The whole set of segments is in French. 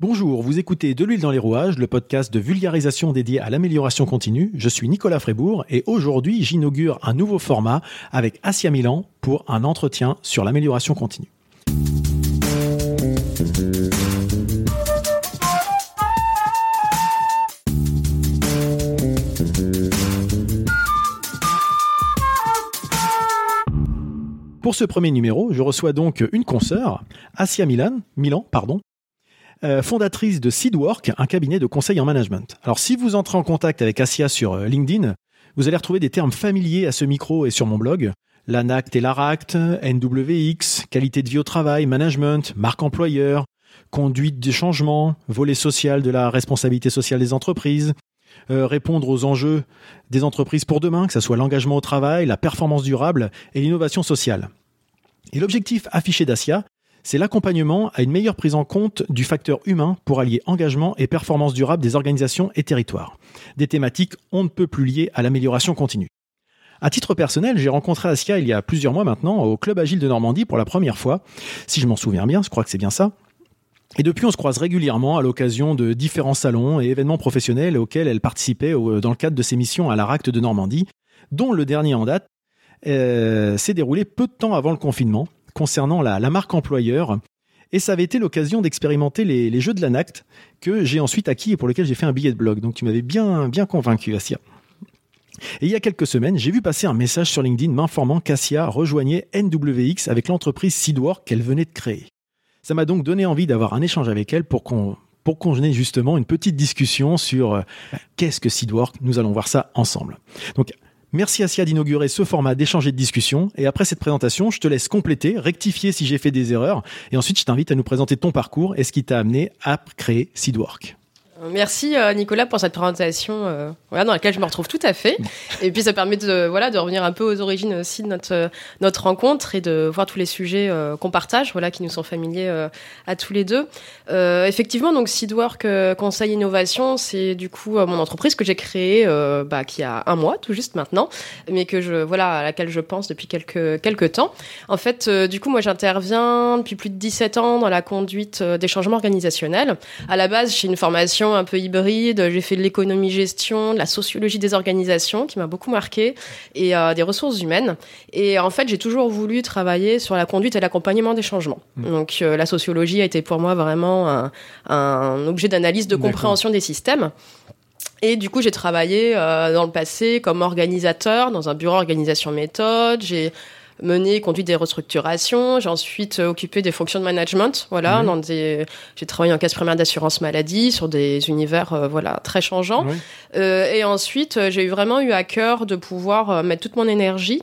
Bonjour, vous écoutez De l'huile dans les rouages, le podcast de vulgarisation dédié à l'amélioration continue. Je suis Nicolas Frébourg et aujourd'hui j'inaugure un nouveau format avec Asia Milan pour un entretien sur l'amélioration continue. Pour ce premier numéro, je reçois donc une consoeur, Asia Milan, Milan, pardon, euh, fondatrice de Seedwork, un cabinet de conseil en management. Alors si vous entrez en contact avec Asia sur euh, LinkedIn, vous allez retrouver des termes familiers à ce micro et sur mon blog. L'ANACT et l'ARACT, NWX, qualité de vie au travail, management, marque employeur, conduite du changement, volet social de la responsabilité sociale des entreprises, euh, répondre aux enjeux des entreprises pour demain, que ce soit l'engagement au travail, la performance durable et l'innovation sociale. Et l'objectif affiché d'Asia, c'est l'accompagnement à une meilleure prise en compte du facteur humain pour allier engagement et performance durable des organisations et territoires. Des thématiques on ne peut plus liées à l'amélioration continue. À titre personnel, j'ai rencontré Asia il y a plusieurs mois maintenant au Club Agile de Normandie pour la première fois. Si je m'en souviens bien, je crois que c'est bien ça. Et depuis, on se croise régulièrement à l'occasion de différents salons et événements professionnels auxquels elle participait dans le cadre de ses missions à l'ARACT de Normandie, dont le dernier en date euh, s'est déroulé peu de temps avant le confinement concernant la, marque employeur. Et ça avait été l'occasion d'expérimenter les, jeux de l'ANACT que j'ai ensuite acquis et pour lesquels j'ai fait un billet de blog. Donc tu m'avais bien, bien convaincu, Asia. Et il y a quelques semaines, j'ai vu passer un message sur LinkedIn m'informant qu'Asia rejoignait NWX avec l'entreprise Seedwork qu'elle venait de créer. Ça m'a donc donné envie d'avoir un échange avec elle pour qu'on pour ait justement une petite discussion sur euh, qu'est-ce que Seedwork? Nous allons voir ça ensemble. Donc Merci Asia d'inaugurer ce format d'échange et de discussion. Et après cette présentation, je te laisse compléter, rectifier si j'ai fait des erreurs. Et ensuite, je t'invite à nous présenter ton parcours et ce qui t'a amené à créer Seedwork. Merci euh, Nicolas pour cette présentation euh, voilà, dans laquelle je me retrouve tout à fait. Et puis ça permet de, voilà, de revenir un peu aux origines aussi de notre, euh, notre rencontre et de voir tous les sujets qu'on partage, voilà, qui nous sont familiers à tous les deux. effectivement, donc Seedwork Conseil Innovation, c'est du coup mon entreprise que j'ai créée bah, qui a un mois tout juste maintenant, mais que je, voilà, à laquelle je pense depuis quelques, quelques temps. En fait, du coup, moi j'interviens depuis plus de 17 ans dans la conduite des changements organisationnels. À la base, j'ai une formation un peu hybride. J'ai fait de l'économie-gestion, de la sociologie des organisations, qui m'a beaucoup marqué, et euh, des ressources humaines. Et en fait, j'ai toujours voulu travailler sur la conduite et l'accompagnement des changements. Mmh. Donc, euh, la sociologie a été pour moi vraiment un, un objet d'analyse, de compréhension des systèmes. Et du coup, j'ai travaillé euh, dans le passé comme organisateur dans un bureau organisation méthode. J'ai mené, conduit des restructurations. J'ai ensuite euh, occupé des fonctions de management. Voilà, dans des, j'ai travaillé en caisse primaire d'assurance maladie sur des univers, euh, voilà, très changeants. Euh, et ensuite, j'ai vraiment eu à cœur de pouvoir mettre toute mon énergie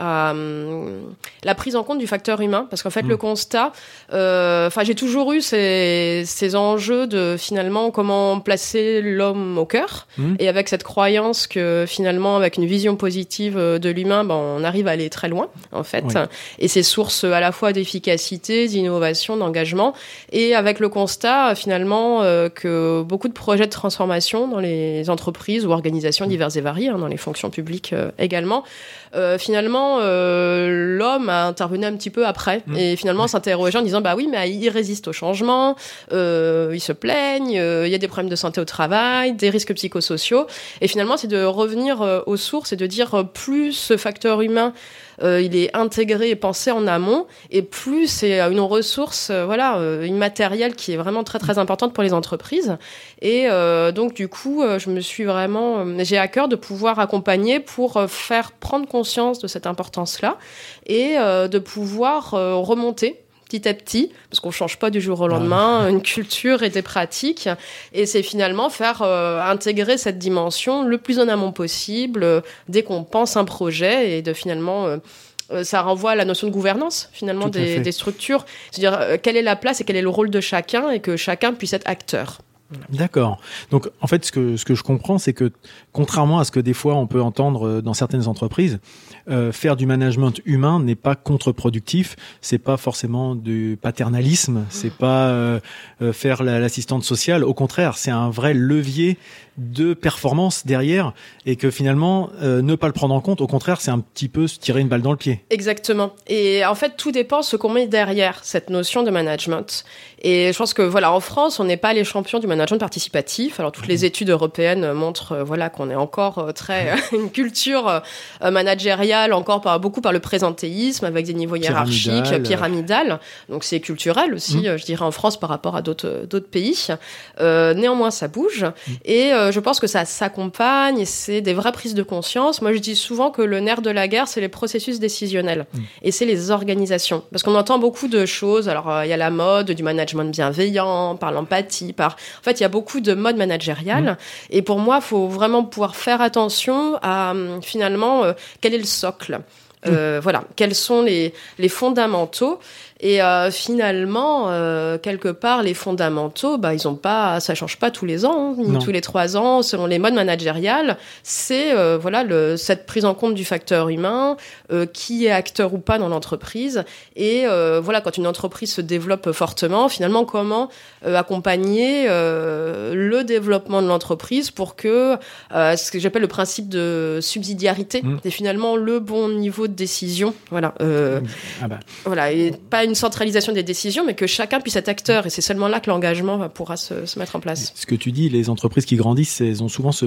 euh, la prise en compte du facteur humain, parce qu'en fait le mm. constat, euh, enfin j'ai toujours eu ces, ces, enjeux de finalement comment placer l'homme au cœur, mm. et avec cette croyance que finalement avec une vision positive euh, de l'humain, ben, on arrive à aller très loin en fait, et c'est source à la fois d'efficacité, d'innovation, d'engagement, et avec le constat finalement que beaucoup de projets de transformation dans les entreprises ou organisations mm. diverses et variées, hein, dans les fonctions publiques également, finalement euh, l'homme a intervenu un petit peu après mmh. et finalement s'interrogeait en disant bah oui, mais il résiste au changement, euh, il se plaigne, euh, il y a des problèmes de santé au travail, des risques psychosociaux. Et finalement, c'est de revenir aux sources et de dire plus ce facteur humain euh, il est intégré et pensé en amont, et plus c'est une ressource, euh, voilà, euh, immatérielle qui est vraiment très très importante pour les entreprises. Et donc du coup, je me suis vraiment, j'ai à cœur de pouvoir accompagner pour faire prendre conscience de cette importance-là et de pouvoir remonter petit à petit, parce qu'on change pas du jour au lendemain, une culture et des pratiques. Et c'est finalement faire intégrer cette dimension le plus en amont possible dès qu'on pense un projet et de finalement euh, ça renvoie à la notion de gouvernance finalement des, des, structures. C'est-à-dire euh, quelle est la place et quel est le rôle de chacun et que chacun puisse être acteur. D'accord. Donc en fait, ce que ce que je comprends, c'est que contrairement à ce que des fois on peut entendre euh, dans certaines entreprises, euh, faire du management humain n'est pas contre-productif. C'est pas forcément du paternalisme. C'est pas euh, euh, faire la- l'assistante sociale. Au contraire, c'est un vrai levier de performance derrière, et que finalement euh, ne pas le prendre en compte. Au contraire, c'est un petit peu se tirer une balle dans le pied. Exactement. Et en fait, tout dépend ce qu'on met derrière cette notion de management. Et je pense que voilà, en France, on n'est pas les champions du management participatif. Alors toutes les études européennes montrent euh, voilà qu'on est encore euh, très une culture euh, managériale encore par beaucoup par le présentéisme avec des niveaux hiérarchiques Pyramidal. Donc c'est culturel aussi, euh, je dirais en France par rapport à d'autres d'autres pays. Euh, néanmoins, ça bouge et euh, je pense que ça s'accompagne et c'est des vraies prises de conscience. Moi, je dis souvent que le nerf de la guerre, c'est les processus décisionnels et c'est les organisations. Parce qu'on entend beaucoup de choses. Alors, euh, il y a la mode du management bienveillant, par l'empathie, par. En fait, il y a beaucoup de modes managériales. Et pour moi, il faut vraiment pouvoir faire attention à hum, finalement euh, quel est le socle. Euh, Voilà, quels sont les, les fondamentaux et euh, finalement, euh, quelque part, les fondamentaux, bah, ils ont pas, ça change pas tous les ans, hein, ni tous les trois ans, selon les modes managériales. C'est euh, voilà le, cette prise en compte du facteur humain, euh, qui est acteur ou pas dans l'entreprise, et euh, voilà quand une entreprise se développe fortement, finalement, comment euh, accompagner euh, le développement de l'entreprise pour que euh, ce que j'appelle le principe de subsidiarité, Mm. et finalement le bon niveau de décision, voilà. Euh, Ah bah, voilà, et pas une centralisation des décisions, mais que chacun puisse être acteur. Et c'est seulement là que l'engagement pourra se, se mettre en place. ce que tu dis, les entreprises qui grandissent, elles ont souvent ce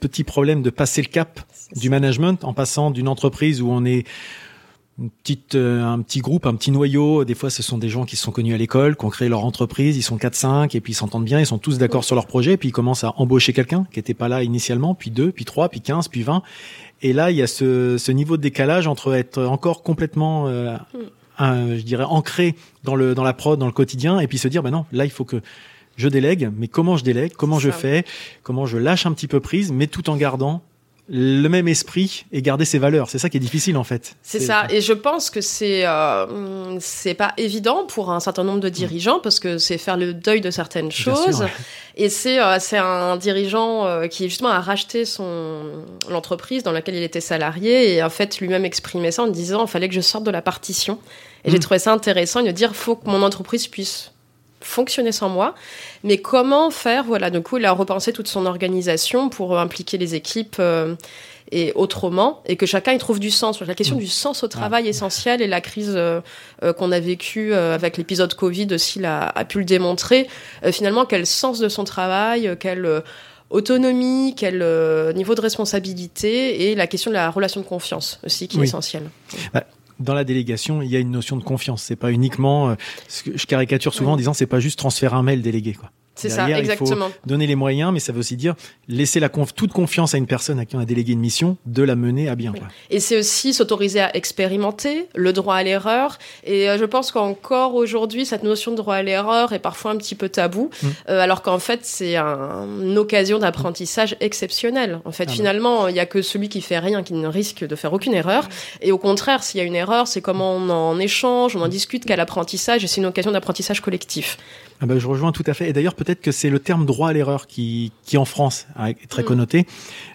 petit problème de passer le cap du management en passant d'une entreprise où on est une petite, euh, un petit groupe, un petit noyau. Des fois, ce sont des gens qui se sont connus à l'école, qui ont créé leur entreprise. Ils sont 4-5 et puis ils s'entendent bien. Ils sont tous d'accord sur leur projet. Puis ils commencent à embaucher quelqu'un qui n'était pas là initialement, puis deux, puis trois, puis 15, puis 20. Et là, il y a ce, ce niveau de décalage entre être encore complètement, euh, un- je dirais, ancré dans le dans la prod, dans le quotidien, et puis se dire, ben non, là, il faut que je délègue. Mais comment je délègue Comment je fais Comment je lâche un petit peu prise, mais tout en gardant le même esprit et garder ses valeurs. C'est ça qui est difficile en fait. C'est ça. Et je pense que c'est euh, c'est pas évident pour un certain nombre de dirigeants parce que c'est faire le deuil de certaines Bien sûr, choses. ouais. Et c'est euh, c'est un dirigeant euh, qui justement a racheté son l'entreprise dans laquelle il était salarié et en fait lui-même exprimait ça en disant il fallait que je sorte de la partition. Et j'ai Mm. trouvé ça intéressant de dire faut que mon entreprise puisse fonctionner sans moi, mais comment faire Voilà, du coup, il a repensé toute son organisation pour euh, impliquer les équipes. euh, et autrement, et que chacun y trouve du sens. La question Mm. du sens au travail est essentielle, et la crise euh, euh, qu'on a vécue avec l'épisode Covid aussi l'a, a pu le démontrer. Finalement, quel sens de son travail, quelle euh, autonomie, quel euh, niveau de responsabilité, et la question de la relation de confiance aussi qui Oui. est essentielle. Dans la délégation, il y a une notion de confiance. C'est pas uniquement. euh, je caricature souvent en disant, c'est pas juste transférer un mail délégué. Quoi. C'est ça, il faut exactement. Donner les moyens, mais ça veut aussi dire laisser la conf- toute confiance à une personne à qui on a délégué une mission, de la mener à bien. Et c'est aussi s'autoriser à expérimenter, le droit à l'erreur. Et euh, je pense qu'encore aujourd'hui, cette notion de droit à l'erreur est parfois un petit peu tabou, Mm. euh, alors qu'en fait, c'est un- une occasion d'apprentissage exceptionnelle. En fait, Ah finalement, il y a que celui qui fait rien qui ne risque de faire aucune erreur. Et au contraire, s'il y a une erreur, c'est comment on en échange, on en discute, quel apprentissage, et c'est une occasion d'apprentissage collectif. Ah bah, je rejoins tout à fait. Et d'ailleurs, peut-être que c'est le terme droit à l'erreur qui, qui en France est très Mm. connoté,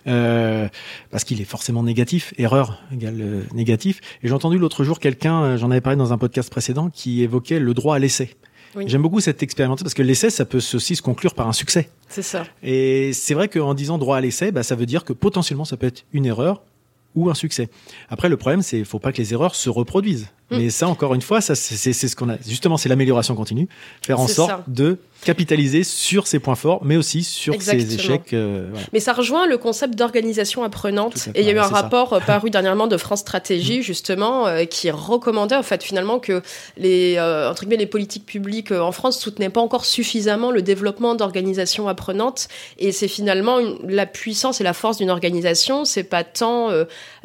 euh, parce qu'il est forcément négatif. Erreur égale euh, négatif. Et j'ai entendu l'autre jour quelqu'un, euh, j'en avais parlé dans un podcast précédent, qui évoquait le droit à l'essai. Oui. J'aime beaucoup cette expérimentation parce que l'essai, ça peut aussi se conclure par un succès. C'est ça. Et c'est vrai qu'en disant droit à l'essai, bah, ça veut dire que potentiellement ça peut être une erreur ou un succès. Après, le problème, c'est faut pas que les erreurs se reproduisent. Mm. Mais ça, encore une fois, ça c'est c'est- c'est ce qu'on a. Justement, c'est l'amélioration continue, faire en sorte ça. de capitaliser sur ses points forts, mais aussi sur Exactement. ses échecs. euh, voilà. Mais ça rejoint le concept d'organisation apprenante. Et il y a eu un ça. rapport euh, paru dernièrement de France Stratégie, justement, euh, qui recommandait en fait finalement que les, euh, entre guillemets, les politiques publiques en France soutenaient pas encore suffisamment le développement d'organisations apprenantes. Et c'est finalement une- la puissance et la force d'une organisation. C'est pas tant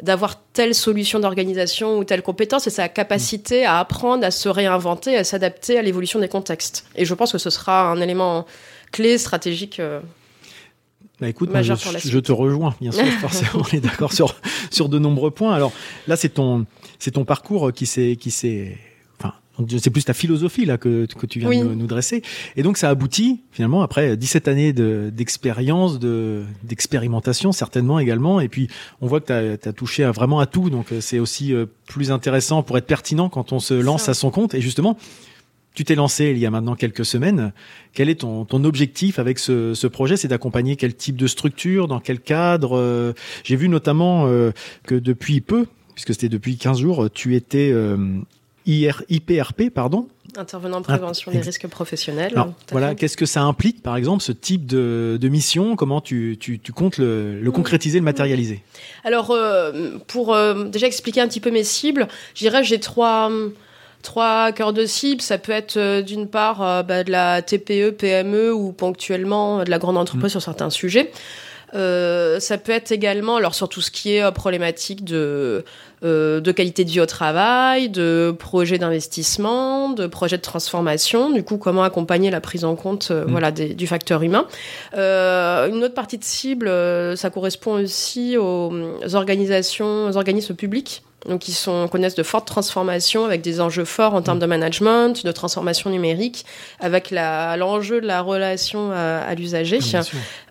d'avoir telle solution d'organisation ou telle compétence, c'est sa capacité à apprendre, à se réinventer, à s'adapter à l'évolution des contextes. Et je pense que ce sera un élément clé stratégique. euh, Bah écoute, moi, Majeur je, je te rejoins, bien sûr, forcément, on est d'accord sur sur de nombreux points. Alors là, c'est ton c'est ton parcours qui s'est qui s'est enfin c'est plus ta philosophie là que, que tu viens de nous, dresser. Et donc ça aboutit finalement après 17 années d'expérience, de, d'expérimentation certainement également. Et puis on voit que tu as, touché vraiment à tout, donc c'est aussi plus intéressant pour être pertinent quand on se lance à son compte. Et justement, tu t'es lancé il y a maintenant quelques semaines. Quel est ton, ton objectif avec ce, ce projet? C'est d'accompagner quel type de structure, dans quel cadre? Euh, J'ai vu notamment euh, que depuis peu, puisque c'était depuis 15 jours, tu étais euh, IR, IPRP, pardon. Intervenant en prévention des risques professionnels. voilà, qu'est-ce que ça implique, par exemple, ce type de, de mission? Comment tu, tu, tu comptes le, le, concrétiser, le matérialiser? Alors, pour déjà expliquer un petit peu mes cibles, je dirais j'ai trois Trois cœurs de cible, ça peut être euh, d'une part euh, bah, de la TPE, PME ou ponctuellement de la grande entreprise mmh. sur certains sujets. Euh, ça peut être également, alors sur tout ce qui est problématique de de qualité de vie au travail, de projets d'investissement, de projets de transformation. Du coup, comment accompagner la prise en compte, mmh. voilà, du facteur humain. une autre partie de cible, ça correspond aussi aux organisations, aux organismes publics donc ils sont, connaissent de fortes transformations avec des enjeux forts en termes de management, de transformation numérique, avec l'enjeu de la relation à, l'usager.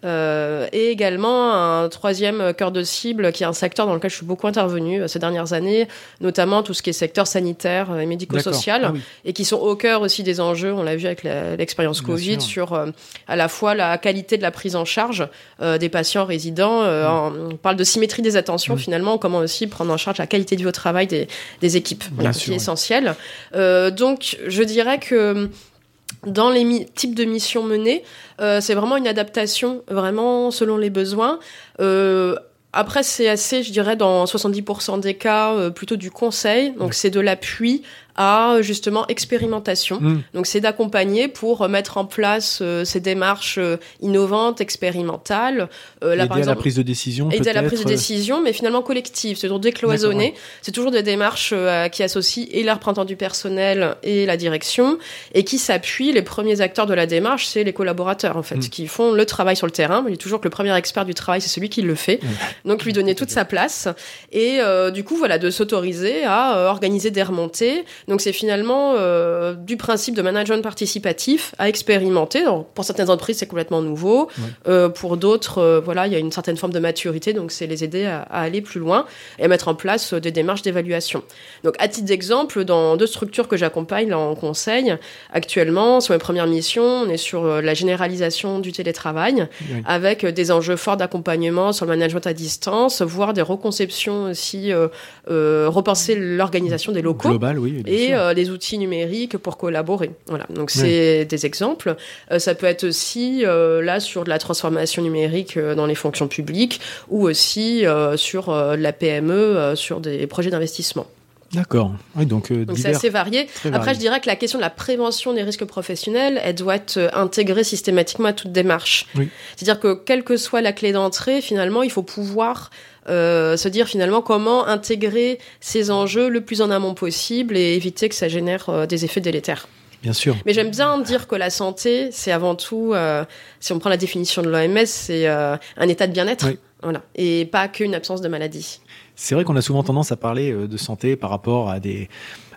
Euh, et également un troisième cœur de cible qui est un secteur dans lequel je suis beaucoup intervenue euh, ces dernières années, notamment tout ce qui est secteur sanitaire et médico-social, ah et qui sont au cœur aussi des enjeux, on l'a vu avec l'expérience Covid, sur euh, à la fois la qualité de la prise en charge euh, des patients résidents. on parle de symétrie des attentions finalement, comment aussi prendre en charge la qualité du travail des, des équipes, voilà, qui est essentiel. donc je dirais que dans les types de missions menées, euh, c'est vraiment une adaptation, vraiment selon les besoins. Euh, après, c'est assez, je dirais, dans 70% des cas, euh, plutôt du conseil. Donc, c'est de l'appui à justement expérimentation. Mm. Donc c'est d'accompagner pour mettre en place euh, ces démarches euh, innovantes, expérimentales. Euh, là, par exemple, à la prise de décision. Aider à la prise de décision, mais finalement collective, c'est toujours décloisonné. C'est toujours des démarches qui associent et l'air printemps du personnel et la direction et qui s'appuient. Les premiers acteurs de la démarche, c'est les collaborateurs en fait, mm. qui font le travail sur le terrain. Il dit toujours que le premier expert du travail, c'est celui qui le fait. Donc lui donner toute sa place et du coup voilà de s'autoriser à organiser des remontées donc c'est finalement euh, du principe de management participatif à expérimenter. pour certaines entreprises, c'est complètement nouveau. Euh, pour d'autres, euh, voilà, il y a une certaine forme de maturité, donc c'est les aider à, aller plus loin et à mettre en place des démarches d'évaluation. Donc à titre d'exemple, dans deux structures que j'accompagne en conseil, actuellement, sur mes premières missions, on est sur la généralisation du télétravail, avec des enjeux forts d'accompagnement sur le management à distance, voire des reconceptions aussi, repenser l'organisation des locaux. Global, oui et euh, les outils numériques pour collaborer. Voilà, donc c'est des exemples. Euh, ça peut être aussi euh, là sur de la transformation numérique dans les fonctions publiques ou aussi sur la PME, sur des projets d'investissement. D'accord. Oui, donc, c'est assez varié. Après, je dirais que la question de la prévention des risques professionnels, elle doit être intégrée systématiquement à toute démarche. C'est-à-dire que quelle que soit la clé d'entrée, finalement, il faut pouvoir euh, se dire finalement comment intégrer ces enjeux le plus en amont possible et éviter que ça génère euh, des effets délétères. Bien sûr. Mais j'aime bien dire que la santé, c'est avant tout, euh, si on prend la définition de l'OMS, c'est un état de bien-être. Voilà. Et pas qu'une absence de maladie. C'est vrai qu'on a souvent tendance à parler de santé par rapport à des,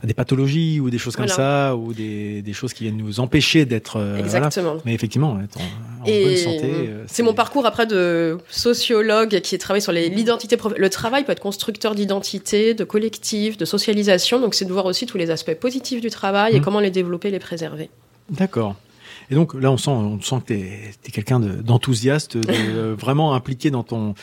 des pathologies ou des choses comme ça, ou des, des, choses qui viennent nous empêcher d'être. Euh, Exactement. Mais effectivement, en, bonne santé. Euh, c'est mon parcours après de sociologue qui travaille sur l'identité. Le travail peut être constructeur d'identité, de collectif, de socialisation. Donc c'est de voir aussi tous les aspects positifs du travail et mmh. comment les développer, les préserver. D'accord. Et donc là, on sent, on sent que tu es, quelqu'un d'enthousiaste, de, vraiment impliqué dans ton,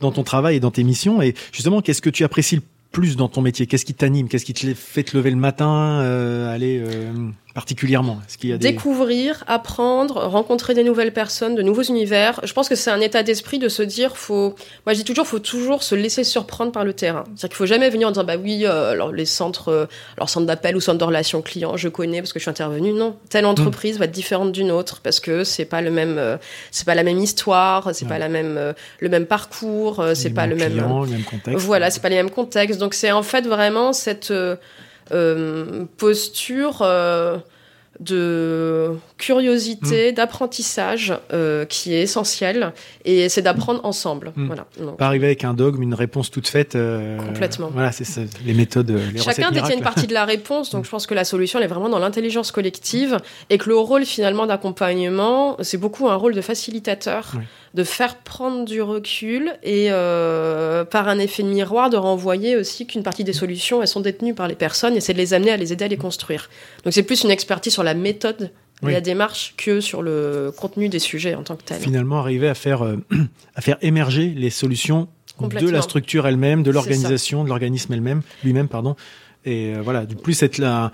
dans ton travail et dans tes missions. Et justement, qu'est-ce que tu apprécies le plus dans ton métier? Qu'est-ce qui t'anime? Qu'est-ce qui te fait te lever le matin, euh, aller euh, particulièrement ce qu'il y a Découvrir, apprendre, rencontrer des nouvelles personnes, de nouveaux univers. Je pense que c'est un état d'esprit de se dire, faut, moi je dis toujours, faut toujours se laisser surprendre par le terrain. C'est-à-dire qu'il faut jamais venir en disant, bah oui, euh, alors les centres, euh, alors centre d'appel ou centre de relations clients, je connais parce que je suis intervenu. Non, telle entreprise va être différente d'une autre parce que c'est pas le même, euh, c'est pas la même histoire, c'est pas la même, le même parcours, c'est pas le même, le même contexte. Voilà, c'est pas les mêmes contextes. Donc c'est en fait vraiment cette posture de curiosité, d'apprentissage euh, qui est essentiel et c'est d'apprendre ensemble. Mm. Voilà. Donc, Pas arriver avec un dogme, une réponse toute faite. euh, Complètement. Voilà, c'est ça, les méthodes, les Chacun détient une partie de la réponse, donc je pense que la solution elle est vraiment dans l'intelligence collective et que le rôle finalement d'accompagnement, c'est beaucoup un rôle de facilitateur, Oui. De faire prendre du recul et euh, par un effet de miroir de renvoyer aussi qu'une partie des solutions elles sont détenues par les personnes et c'est de les amener à les aider à les construire. Donc c'est plus une expertise sur la méthode Oui. et la démarche que sur le contenu des sujets en tant que tel. Finalement, arriver à faire, euh, à faire émerger les solutions de la structure elle-même, de l'organisation, de l'organisme elle-même, lui-même, pardon. Et euh, voilà, du plus être là,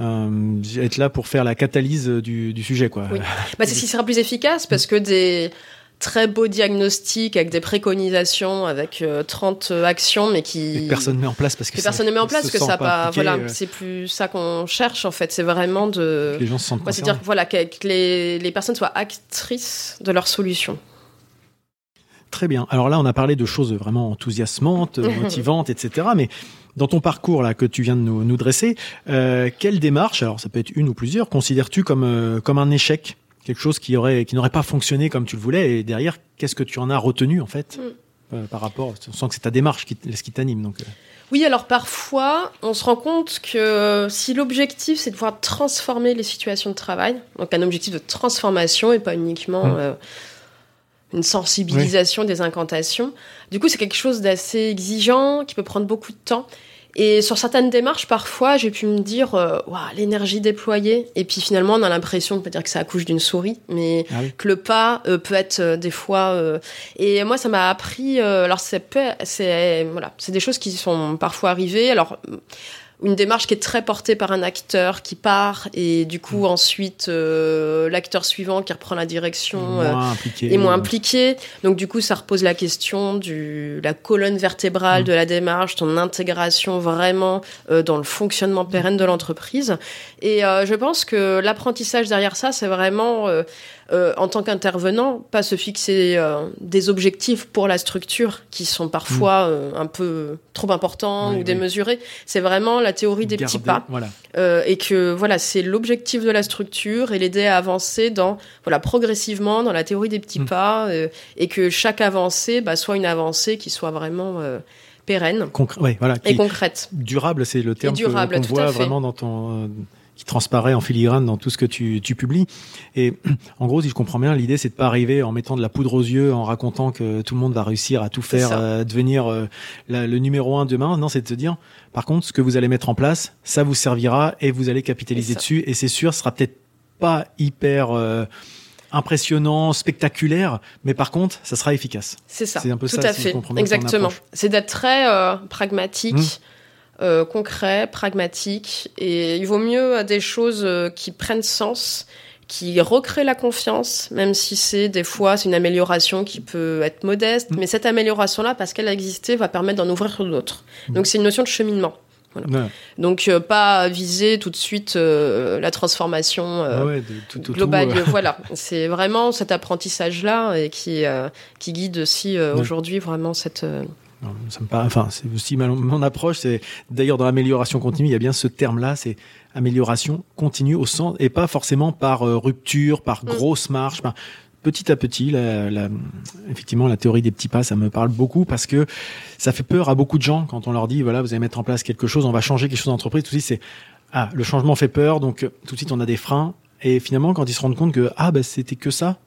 euh, être là pour faire la catalyse du, du sujet, quoi. Oui. Bah, c'est ce qui sera plus efficace parce que des très beaux diagnostics avec des préconisations, avec euh, 30 actions, mais Et qui que personne ne met en place parce que que ça- personne ne met en place, que ça pas, appliqué, voilà, euh, c'est plus ça qu'on cherche en fait. C'est vraiment de, que les gens se sentent Ouais, c'est dire concernés. que, voilà que, que les, les personnes soient actrices de leurs solutions. Très bien. Alors là, on a parlé de choses vraiment enthousiasmantes, motivantes, etc. Mais dans ton parcours là que tu viens de nous, nous dresser, euh, quelle démarche, alors ça peut être une ou plusieurs, considères-tu comme euh, comme un échec, quelque chose qui aurait qui n'aurait pas fonctionné comme tu le voulais Et derrière, qu'est-ce que tu en as retenu en fait Mm. euh, par rapport On sent que c'est ta démarche qui, ce qui t'anime. Donc, euh, Oui, alors parfois, on se rend compte que si l'objectif c'est de pouvoir transformer les situations de travail, donc un objectif de transformation et pas uniquement Mm. euh, une sensibilisation des incantations, du coup c'est quelque chose d'assez exigeant qui peut prendre beaucoup de temps. Et sur certaines démarches, parfois, j'ai pu me dire, Waouh, l'énergie déployée. Et puis finalement, on a l'impression, on peut dire que ça accouche d'une souris, mais Ah oui. que le pas euh, peut être euh, des fois. euh, Et moi, ça m'a appris. euh, alors, c'est voilà, c'est des choses qui sont parfois arrivées. Alors. Une démarche qui est très portée par un acteur qui part et du coup ensuite euh, l'acteur suivant qui reprend la direction euh, moins impliqué. est moins impliqué. Donc du coup, ça repose la question du la colonne vertébrale Mm. de la démarche, ton intégration vraiment euh, dans le fonctionnement pérenne de l'entreprise. Et euh, je pense que l'apprentissage derrière ça, c'est vraiment euh, en tant qu'intervenant, pas se fixer euh, des objectifs pour la structure qui sont parfois euh, un peu trop importants. Oui, ou oui. démesurés. C'est vraiment la théorie des petits pas. Voilà. Et que voilà, c'est l'objectif de la structure et l'aider à avancer dans voilà progressivement dans la théorie des petits Mm. pas et que chaque avancée bah, soit une avancée qui soit vraiment pérenne Concr- ouais, voilà. et concrète. durable, c'est le terme qu'on tout voit vraiment dans ton qui transparaît en filigrane dans tout ce que tu, tu publies. Et en gros, si je comprends bien, l'idée c'est de pas arriver en mettant de la poudre aux yeux, en racontant que tout le monde va réussir à tout faire, ça. euh, devenir euh, la- le numéro un demain. Non, c'est de se dire, par contre, ce que vous allez mettre en place, ça vous servira et vous allez capitaliser dessus. Et c'est sûr, ce sera peut-être pas hyper euh, impressionnant, spectaculaire, mais par contre, ça sera efficace. C'est ça. C'est un peu Tout ça, à si fait. Exactement. C'est d'être très euh, pragmatique. Mm. Euh, concret, pragmatique, et il vaut mieux des choses euh, qui prennent sens, qui recréent la confiance, même si c'est des fois c'est une amélioration qui peut être modeste, Mm. mais cette amélioration-là, parce qu'elle a existé, va permettre d'en ouvrir d'autres. Mm. Donc c'est une notion de cheminement. Voilà. Donc euh, pas viser tout de suite euh, la transformation euh, Ah ouais, de tout, tout, tout, globale. voilà, c'est vraiment cet apprentissage-là et qui qui guide aussi Ouais. aujourd'hui vraiment cette. Ça me paraît, enfin, c'est aussi ma- mon approche. C'est d'ailleurs dans l'amélioration continue, il y a bien ce terme-là, c'est amélioration continue au sens et pas forcément par euh, rupture, par Mm. grosse marche. par- petit à petit, la, la- effectivement, la théorie des petits pas, ça me parle beaucoup parce que ça fait peur à beaucoup de gens quand on leur dit voilà, vous allez mettre en place quelque chose, on va changer quelque chose d'entreprise. Tout de suite, c'est ah, le changement fait peur, donc tout de suite on a des freins. Et finalement, quand ils se rendent compte que ah bah c'était que ça,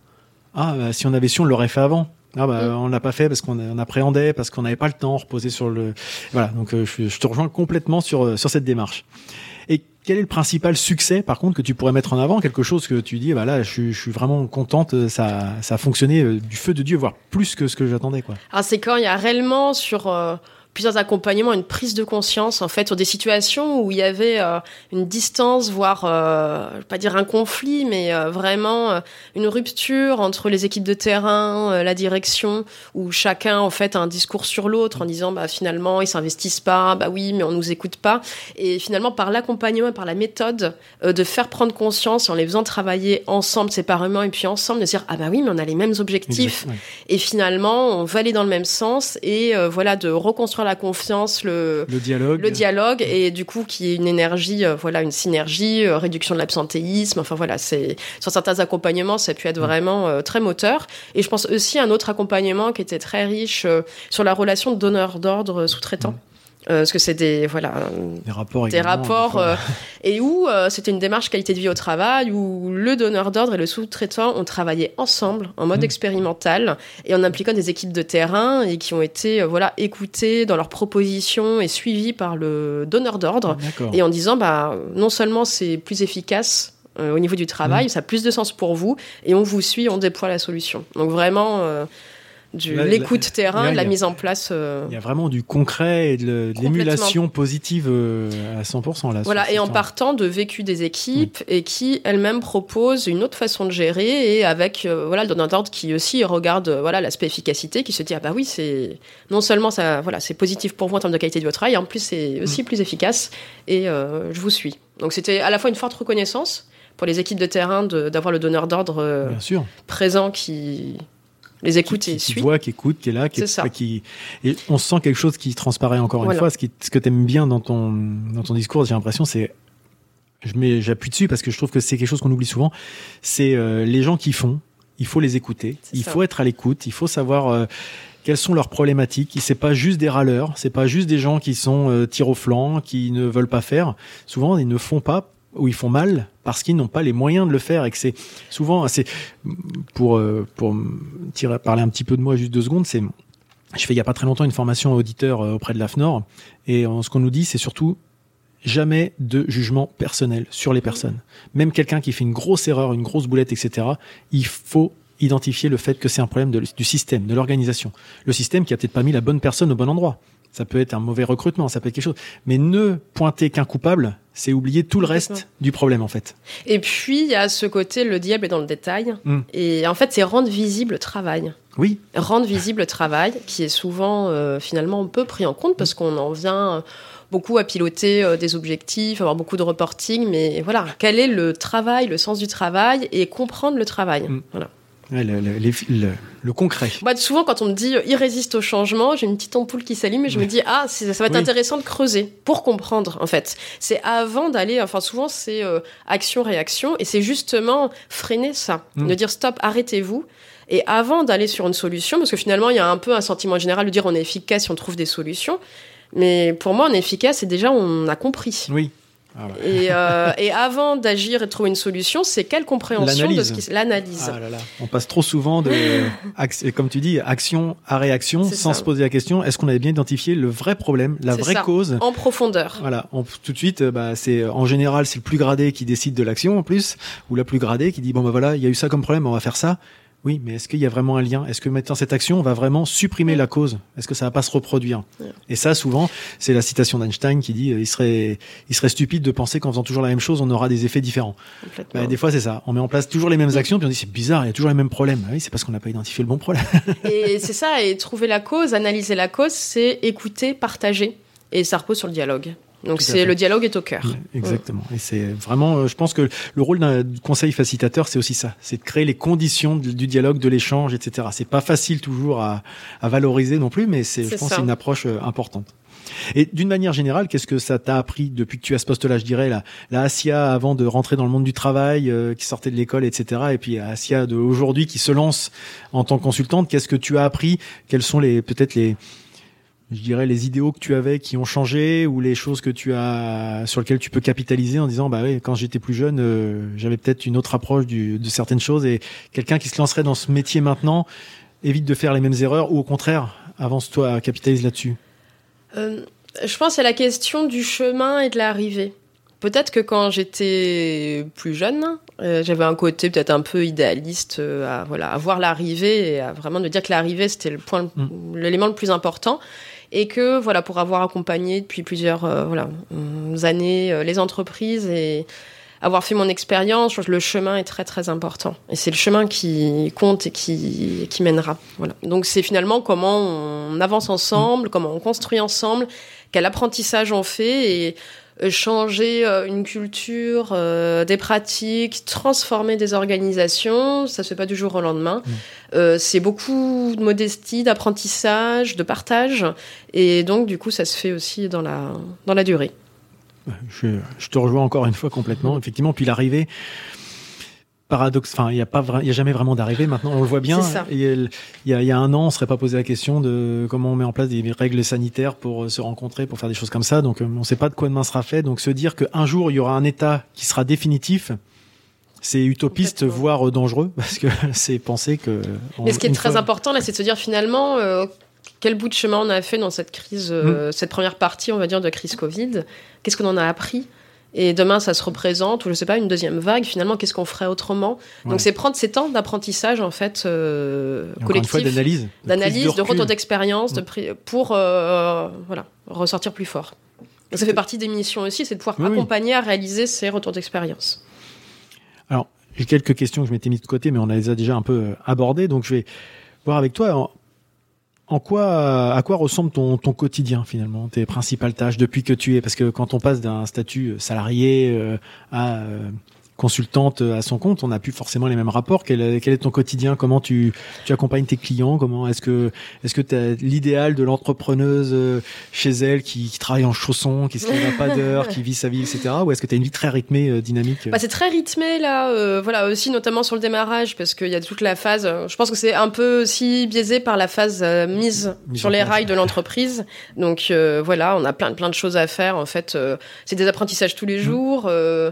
ah bah, si on avait su, on l'aurait fait avant. Ah bah Mm. on l'a pas fait parce qu'on on appréhendait, parce qu'on n'avait pas le temps, reposer sur le voilà. Donc euh, je, je te rejoins complètement sur euh, sur cette démarche. Et quel est le principal succès, par contre, que tu pourrais mettre en avant? Quelque chose que tu dis, bah là, je, suis- je suis vraiment contente, euh, ça, ça a fonctionné du feu de Dieu, voire plus que ce que j'attendais, quoi. Alors c'est quand il y a réellement sur euh, plusieurs accompagnements une prise de conscience en fait sur des situations où il y avait euh, une distance, voire euh, je vais pas dire un conflit, mais euh, vraiment euh, une rupture entre les équipes de terrain, la direction, où chacun en fait a un discours sur l'autre en disant bah finalement ils s'investissent pas, bah oui mais on nous écoute pas, et finalement par l'accompagnement, par la méthode de faire prendre conscience en les faisant travailler ensemble séparément et puis ensemble de dire ah bah oui mais on a les mêmes objectifs. Et finalement on va aller dans le même sens et voilà de reconstruire construire la confiance, le, le dialogue, le dialogue, et du coup qui est une énergie, euh, voilà, une synergie, euh, réduction de l'absentéisme. Enfin voilà, c'est sur certains accompagnements, ça a pu être vraiment euh, très moteur. Et je pense aussi à un autre accompagnement qui était très riche sur la relation donneur d'ordre sous-traitant. Euh, parce que c'est des voilà des rapports, des rapports euh, et où euh, c'était une démarche qualité de vie au travail où le donneur d'ordre et le sous-traitant ont travaillé ensemble en mode mmh. expérimental et en impliquant des équipes de terrain et qui ont été voilà écoutées dans leurs propositions et suivies par le donneur d'ordre et en disant bah non seulement c'est plus efficace au niveau du travail, mmh. ça a plus de sens pour vous et on vous suit, on déploie la solution. Donc vraiment de l'écoute terrain, de la mise en place. Euh, il y a vraiment du concret et de, l'émulation positive euh, à 100% là. Voilà, et en partant de vécu des équipes et qui elles-mêmes proposent une autre façon de gérer et avec euh, voilà le donneur d'ordre qui aussi regarde voilà l'aspect efficacité, qui se dit ah bah oui c'est non seulement ça voilà c'est positif pour vous en termes de qualité de votre travail, en plus c'est aussi mm. plus efficace et je vous suis. Donc c'était à la fois une forte reconnaissance pour les équipes de terrain d'avoir le donneur d'ordre présent qui les écoute et qui, qui voit, qui écoute, qui est là, qui, est, qui et on sent quelque chose qui transparaît encore une fois. Ce, qui, ce que tu aimes bien dans ton dans ton discours, j'ai l'impression, c'est je mets j'appuie dessus parce que je trouve que c'est quelque chose qu'on oublie souvent. C'est euh, les gens qui font, il faut les écouter, il faut être à l'écoute, il faut savoir euh, quelles sont leurs problématiques. C'est pas juste des râleurs, c'est pas juste des gens qui sont euh, tir au flanc, qui ne veulent pas faire. Souvent, ils ne font pas ou ils font mal parce qu'ils n'ont pas les moyens de le faire et que c'est souvent c'est pour euh, pour tirer, parler un petit peu de moi juste deux secondes c'est je fais il y a pas très longtemps une formation auditeur euh, auprès de l'AFNOR et ce qu'on nous dit c'est surtout jamais de jugement personnel sur les personnes. Même quelqu'un qui fait une grosse erreur une grosse boulette etc il faut identifier le fait que c'est un problème du système de l'organisation. Le système qui a peut-être pas mis la bonne personne au bon endroit ça peut être un mauvais recrutement, ça peut être quelque chose. Mais ne pointer qu'un coupable, c'est oublier tout le reste du problème en fait. Et puis il y a ce côté le diable est dans le détail. Hmm. Et en fait c'est rendre visible le travail. Oui. Rendre visible le travail qui est souvent euh, finalement un peu pris en compte parce qu'on en vient euh, beaucoup à piloter euh, des objectifs, avoir beaucoup de reporting, mais voilà, quel est le travail, le sens du travail et comprendre le travail. Hmm. Voilà le, concret. Moi, souvent, quand on me dit il résiste au changement, j'ai une petite ampoule qui s'allume et je me dis ah, ça va être intéressant de creuser pour comprendre. En fait, c'est avant d'aller. Enfin, souvent, c'est euh, action-réaction et c'est justement freiner ça, mm. de dire stop, arrêtez-vous. Et avant d'aller sur une solution, parce que finalement, il y a un peu un sentiment général de dire on est efficace si on trouve des solutions. Mais pour moi, on est efficace et déjà on a compris. Oui. Ah et, euh, et, avant d'agir et de trouver une solution, c'est quelle compréhension de ce qui l'analyse. Ah On passe trop souvent de, comme tu dis, action à réaction, sans se poser la question est-ce qu'on avait bien identifié le vrai problème, la vraie cause? En profondeur. Voilà, tout de suite, bah, c'est en général c'est le plus gradé qui décide de l'action en plus, ou la plus gradée qui dit bon bah voilà, il y a eu ça comme problème, on va faire ça. Oui, mais est-ce qu'il y a vraiment un lien? Est-ce que maintenant cette action va vraiment supprimer la cause? Est-ce que ça va pas se reproduire? Et ça, souvent, c'est la citation d'Einstein qui dit euh, il serait, il serait stupide de penser qu'en faisant toujours la même chose, on aura des effets différents. Bah, des fois, c'est ça. On met en place toujours les mêmes actions, puis on dit c'est bizarre, il y a toujours les mêmes problèmes. Ah oui, c'est parce qu'on n'a pas identifié le bon problème. et c'est ça. Et trouver la cause, analyser la cause, c'est écouter, partager. Et ça repose sur le dialogue. Donc c'est le dialogue est au cœur. exactement. Et c'est vraiment, euh, je pense que le rôle d'un conseil facilitateur, c'est aussi ça, c'est de créer les conditions du dialogue, de l'échange, etc. C'est pas facile toujours à, à, valoriser non plus, mais c'est, je pense, une approche euh, importante. Et d'une manière générale, qu'est-ce que ça t'a appris depuis que tu as ce poste-là, je dirais, la, la Asia avant de rentrer dans le monde du travail, euh, qui sortait de l'école, etc. Et puis Asia de aujourd'hui qui se lance en tant que consultante, qu'est-ce que tu as appris? Quels sont les peut-être les je dirais les idéaux que tu avais qui ont changé ou les choses que tu as sur lesquelles tu peux capitaliser en disant bah oui quand j'étais plus jeune euh, j'avais peut-être une autre approche du, de certaines choses et quelqu'un qui se lancerait dans ce métier maintenant évite de faire les mêmes erreurs ou au contraire avance-toi capitalise là-dessus. Euh, je pense à la question du chemin et de l'arrivée. Peut-être que quand j'étais plus jeune, euh, j'avais un côté peut-être un peu idéaliste à voilà à voir l'arrivée et à vraiment me dire que l'arrivée c'était le point mm. l'élément le plus important et que voilà pour avoir accompagné depuis plusieurs euh, voilà euh, années euh, les entreprises et avoir fait mon expérience, le chemin est très très important et c'est le chemin qui compte et qui qui mènera. Voilà. Donc c'est finalement comment on avance ensemble, comment on construit ensemble, quel apprentissage on fait et changer une culture, des pratiques, transformer des organisations, ça se fait pas du jour au lendemain. Mmh. c'est beaucoup de modestie, d'apprentissage, de partage, et donc du coup, ça se fait aussi dans la dans la durée. Je, je te rejoins encore une fois complètement. Effectivement, puis l'arrivée paradoxe. Enfin, il n'y a pas, il y a jamais vraiment d'arrivée. Maintenant, on le voit bien. Il y, a, y, a, un an, on serait pas posé la question de comment on met en place des règles sanitaires pour euh, se rencontrer, pour faire des choses comme ça. Donc, euh, on ne sait pas de quoi demain sera fait. Donc, se dire qu'un jour il y aura un État qui sera définitif, c'est utopiste, voire euh, dangereux, parce que c'est penser que. Mais ce qui est très important là, c'est de se dire finalement. quel bout de chemin on a fait dans cette crise, mm. cette première partie, on va dire, de crise Covid? Qu'est-ce qu'on en a appris? Et demain ça se représente ou je sais pas une deuxième vague. Finalement qu'est-ce qu'on ferait autrement donc c'est prendre ces temps d'apprentissage en fait euh, collectif. d'analyse. D'analyse de, retour d'expérience de pour euh, voilà ressortir plus fort. Ça fait partie des missions aussi c'est de pouvoir accompagner à réaliser ces retours d'expérience. Alors j'ai quelques questions que je m'étais mis de côté mais on les a déjà un peu abordées. Donc je vais voir avec toi en quoi, à quoi ressemble ton, ton quotidien finalement, tes principales tâches depuis que tu es? Parce que quand on passe d'un statut salarié euh, à euh, consultante à son compte, on n'a plus forcément les mêmes rapports. Quel, est ton quotidien? Comment tu, tu accompagnes tes clients? Comment est-ce que est-ce que tu as l'idéal de l'entrepreneuse euh, chez elle qui, qui travaille en chaussons, qui se lève à pas d'heure, qui vit sa vie, etc. Ou est-ce que tu as une vie très rythmée, euh, dynamique? Bah, C'est très rythmé là, euh, voilà aussi notamment sur le démarrage parce qu'il y a toute la phase. Je pense que c'est un peu aussi biaisé par la phase mise, sur les rails de l'entreprise. Donc voilà, on a plein plein de choses à faire. En fait, c'est des apprentissages tous les mmh.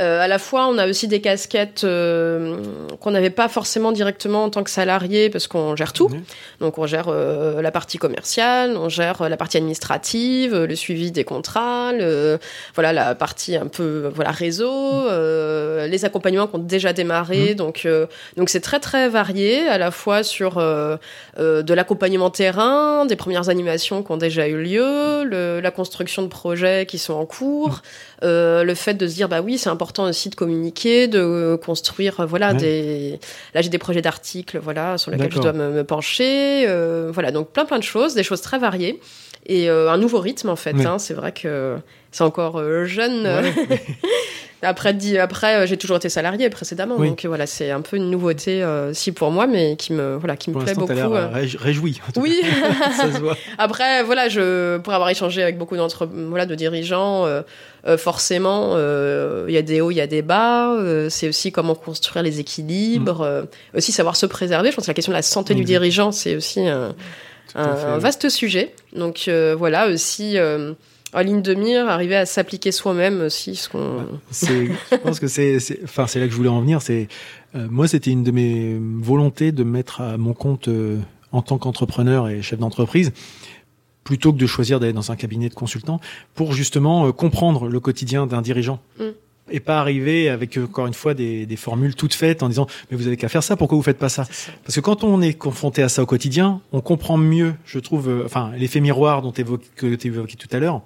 Euh, à la fois, on a aussi des casquettes euh, qu'on n'avait pas forcément directement en tant que salarié parce qu'on gère tout. Donc, on gère euh, la partie commerciale, on gère la partie administrative, le suivi des contrats, le, voilà la partie un peu voilà réseau, les accompagnements qui ont déjà démarré. Mmh. Donc, donc c'est très très varié à la fois sur de l'accompagnement terrain, des premières animations qui ont déjà eu lieu, le, la construction de projets qui sont en cours. Euh, le fait de se dire bah oui c'est important aussi de communiquer de construire euh, voilà des là j'ai des projets d'articles voilà sur lesquels je dois me, pencher euh, voilà donc plein plein de choses des choses très variées et un nouveau rythme en fait hein, c'est vrai que c'est encore jeune Après, après euh, j'ai toujours été salarié précédemment, donc voilà, c'est un peu une nouveauté euh, aussi pour moi, mais qui me, voilà, qui me plaît beaucoup. Euh, réjoui. Oui. Ça se voit. Après, voilà, je, pour avoir échangé avec beaucoup d'entre, voilà, de dirigeants, forcément, il y a des hauts, il y a des bas. c'est aussi comment construire les équilibres, mm. aussi savoir se préserver. Je pense que la question de la santé du dirigeant, c'est aussi un, un, vaste sujet. Donc voilà, aussi en ligne de mire, arriver à s'appliquer soi-même aussi. Ce qu'on... je pense que c'est, enfin, c'est là que je voulais en venir. C'est, euh, moi, c'était une de mes volontés de mettre à mon compte euh, en tant qu'entrepreneur et chef d'entreprise plutôt que de choisir d'aller dans un cabinet de consultant pour justement euh, comprendre le quotidien d'un dirigeant. Mm. Et pas arriver avec encore une fois des, des, formules toutes faites en disant mais vous avez qu'à faire ça pourquoi vous faites pas ça, parce que quand on est confronté à ça au quotidien on comprend mieux je trouve enfin l'effet miroir dont tu évoquais tout à l'heure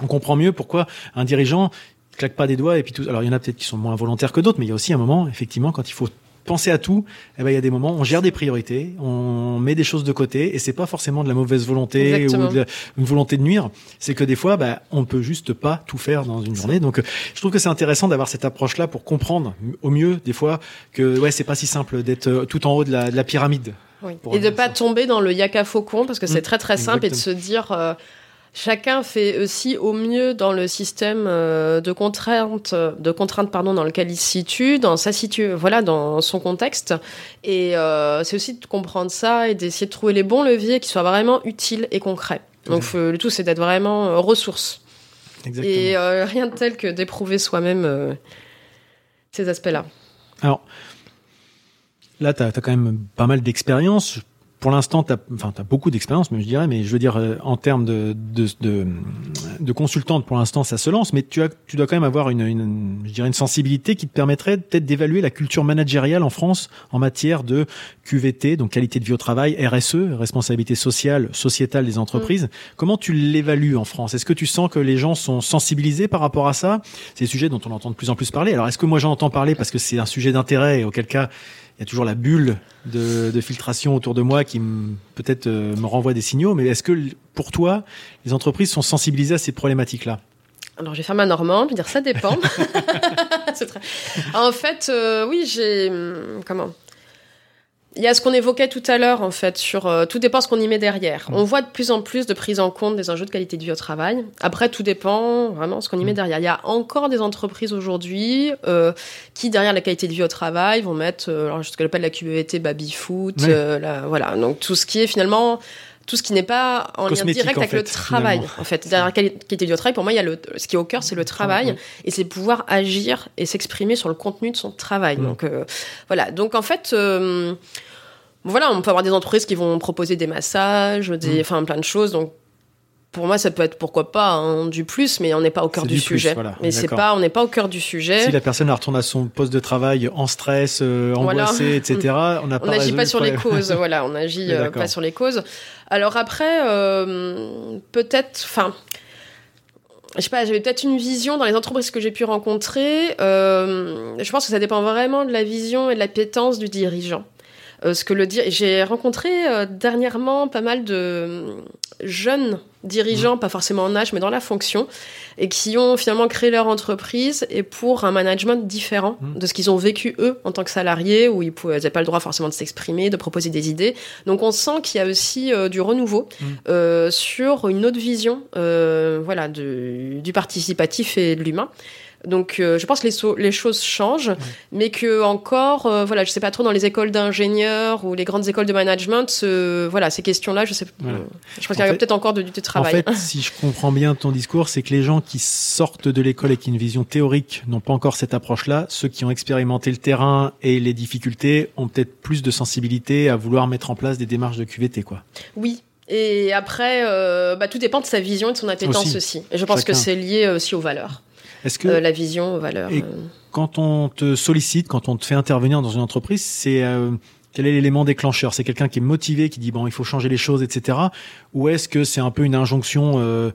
on comprend mieux pourquoi un dirigeant claque pas des doigts et puis tout. Alors il y en a peut-être qui sont moins volontaires que d'autres, mais il y a aussi un moment, effectivement, quand il faut penser à tout, eh ben il y a des moments, on gère des priorités, on met des choses de côté, et c'est pas forcément de la mauvaise volonté ou de une volonté de nuire. C'est que des fois, ben, on peut juste pas tout faire dans une journée. Donc, je trouve que c'est intéressant d'avoir cette approche-là pour comprendre au mieux des fois que ouais, c'est pas si simple d'être euh, tout en haut de la, de la pyramide. Oui. Et de pas tomber dans le yaka faucon parce que c'est mmh. très très simple et de se dire. Euh, Chacun fait aussi au mieux dans le système euh, de contraintes, de contraintes pardon, dans lequel il se situe, dans sa situ voilà, dans son contexte. Et euh, c'est aussi de comprendre ça et d'essayer de trouver les bons leviers qui soient vraiment utiles et concrets. Donc le tout, c'est d'être vraiment euh, ressource. Exactement. Et rien de tel que d'éprouver soi-même ces aspects-là. Alors, là, tu as, quand même pas mal d'expérience pour l'instant, tu as, enfin, as beaucoup d'expérience, mais je dirais, mais je veux dire, euh, en termes de, de, de, de consultante, pour l'instant, ça se lance, mais tu, as, tu dois quand même avoir une, une, je dirais une sensibilité qui te permettrait peut-être d'évaluer la culture managériale en France en matière de QVT, donc qualité de vie au travail, RSE, responsabilité sociale, sociétale des entreprises. Mm. Comment tu l'évalues en France? Est-ce que tu sens que les gens sont sensibilisés par rapport à ça? C'est des sujets dont on entend de plus en plus parler. Alors, est-ce que moi j'en entends parler parce que c'est un sujet d'intérêt et auquel cas y a toujours la bulle de, filtration autour de moi qui peut-être euh, me renvoie des signaux. Mais est-ce que pour toi, les entreprises sont sensibilisées à ces problématiques-là? Alors, je vais faire ma normande, je vais dire ça dépend. très... En fait, euh, oui, j'ai. Hum, comment? Il y a ce qu'on évoquait tout à l'heure, en fait, sur euh, tout dépend ce qu'on y met derrière. Mm. On voit de plus en plus de prise en compte des enjeux de qualité de vie au travail. Après, tout dépend vraiment ce qu'on y met mm. derrière. Il y a encore des entreprises aujourd'hui euh, qui, derrière la qualité de vie au travail, vont mettre euh, alors, ce que j'appelle la QVT, baby foot, euh, voilà. Donc tout ce qui est finalement tout ce qui n'est pas en lien direct avec le travail. En fait, derrière la qualité du travail, pour moi, il y a le, ce qui est au cœur, c'est le travail, et c'est pouvoir agir et s'exprimer sur le contenu de son travail. Donc euh, voilà. Donc en fait. Euh, voilà, on peut avoir des entreprises qui vont proposer des massages, des, enfin plein de choses. Donc pour moi, ça peut être pourquoi pas hein, du plus, mais on n'est pas au cœur du, sujet. Mais c'est pas, on n'est pas au cœur du sujet. Si la personne retourne à son poste de travail en stress, euh, angoissée, etc., on n'a pas. On n'agit pas sur les causes. voilà, on agit euh, pas sur les causes. Alors après, euh, peut-être, enfin. Je sais pas, j'avais peut-être une vision dans les entreprises que j'ai pu rencontrer. Euh, je pense que ça dépend vraiment de la vision et de la pétence du dirigeant. Euh, ce que le j'ai rencontré euh, dernièrement pas mal de jeunes dirigeants, mmh. pas forcément en âge, mais dans la fonction, et qui ont finalement créé leur entreprise et pour un management différent mmh. de ce qu'ils ont vécu eux en tant que salariés, où ils n'avaient pas le droit forcément de s'exprimer, de proposer des idées. Donc on sent qu'il y a aussi euh, du renouveau mmh. sur une autre vision, voilà, du participatif et de l'humain. Donc euh, je pense que les, les choses changent, mais que encore, euh, voilà, je sais pas trop dans les écoles d'ingénieurs ou les grandes écoles de management, voilà, ces questions-là, je sais, je pense qu'il y a peut-être encore du travail. En fait, si je comprends bien ton discours, c'est que les gens qui sortent de l'école avec une vision théorique n'ont pas encore cette approche-là. Ceux qui ont expérimenté le terrain et les difficultés ont peut-être plus de sensibilité à vouloir mettre en place des démarches de QVT, quoi. Oui, et après, euh, bah, tout dépend de sa vision et de son appétence aussi. Et je pense que c'est lié aussi aux valeurs. Est-ce que euh, la vision, aux valeurs. Et euh. quand on te sollicite, quand on te fait intervenir dans une entreprise, c'est euh, quel est l'élément déclencheur? C'est quelqu'un qui est motivé, qui dit bon, il faut changer les choses, etc. Ou est-ce que c'est un peu une injonction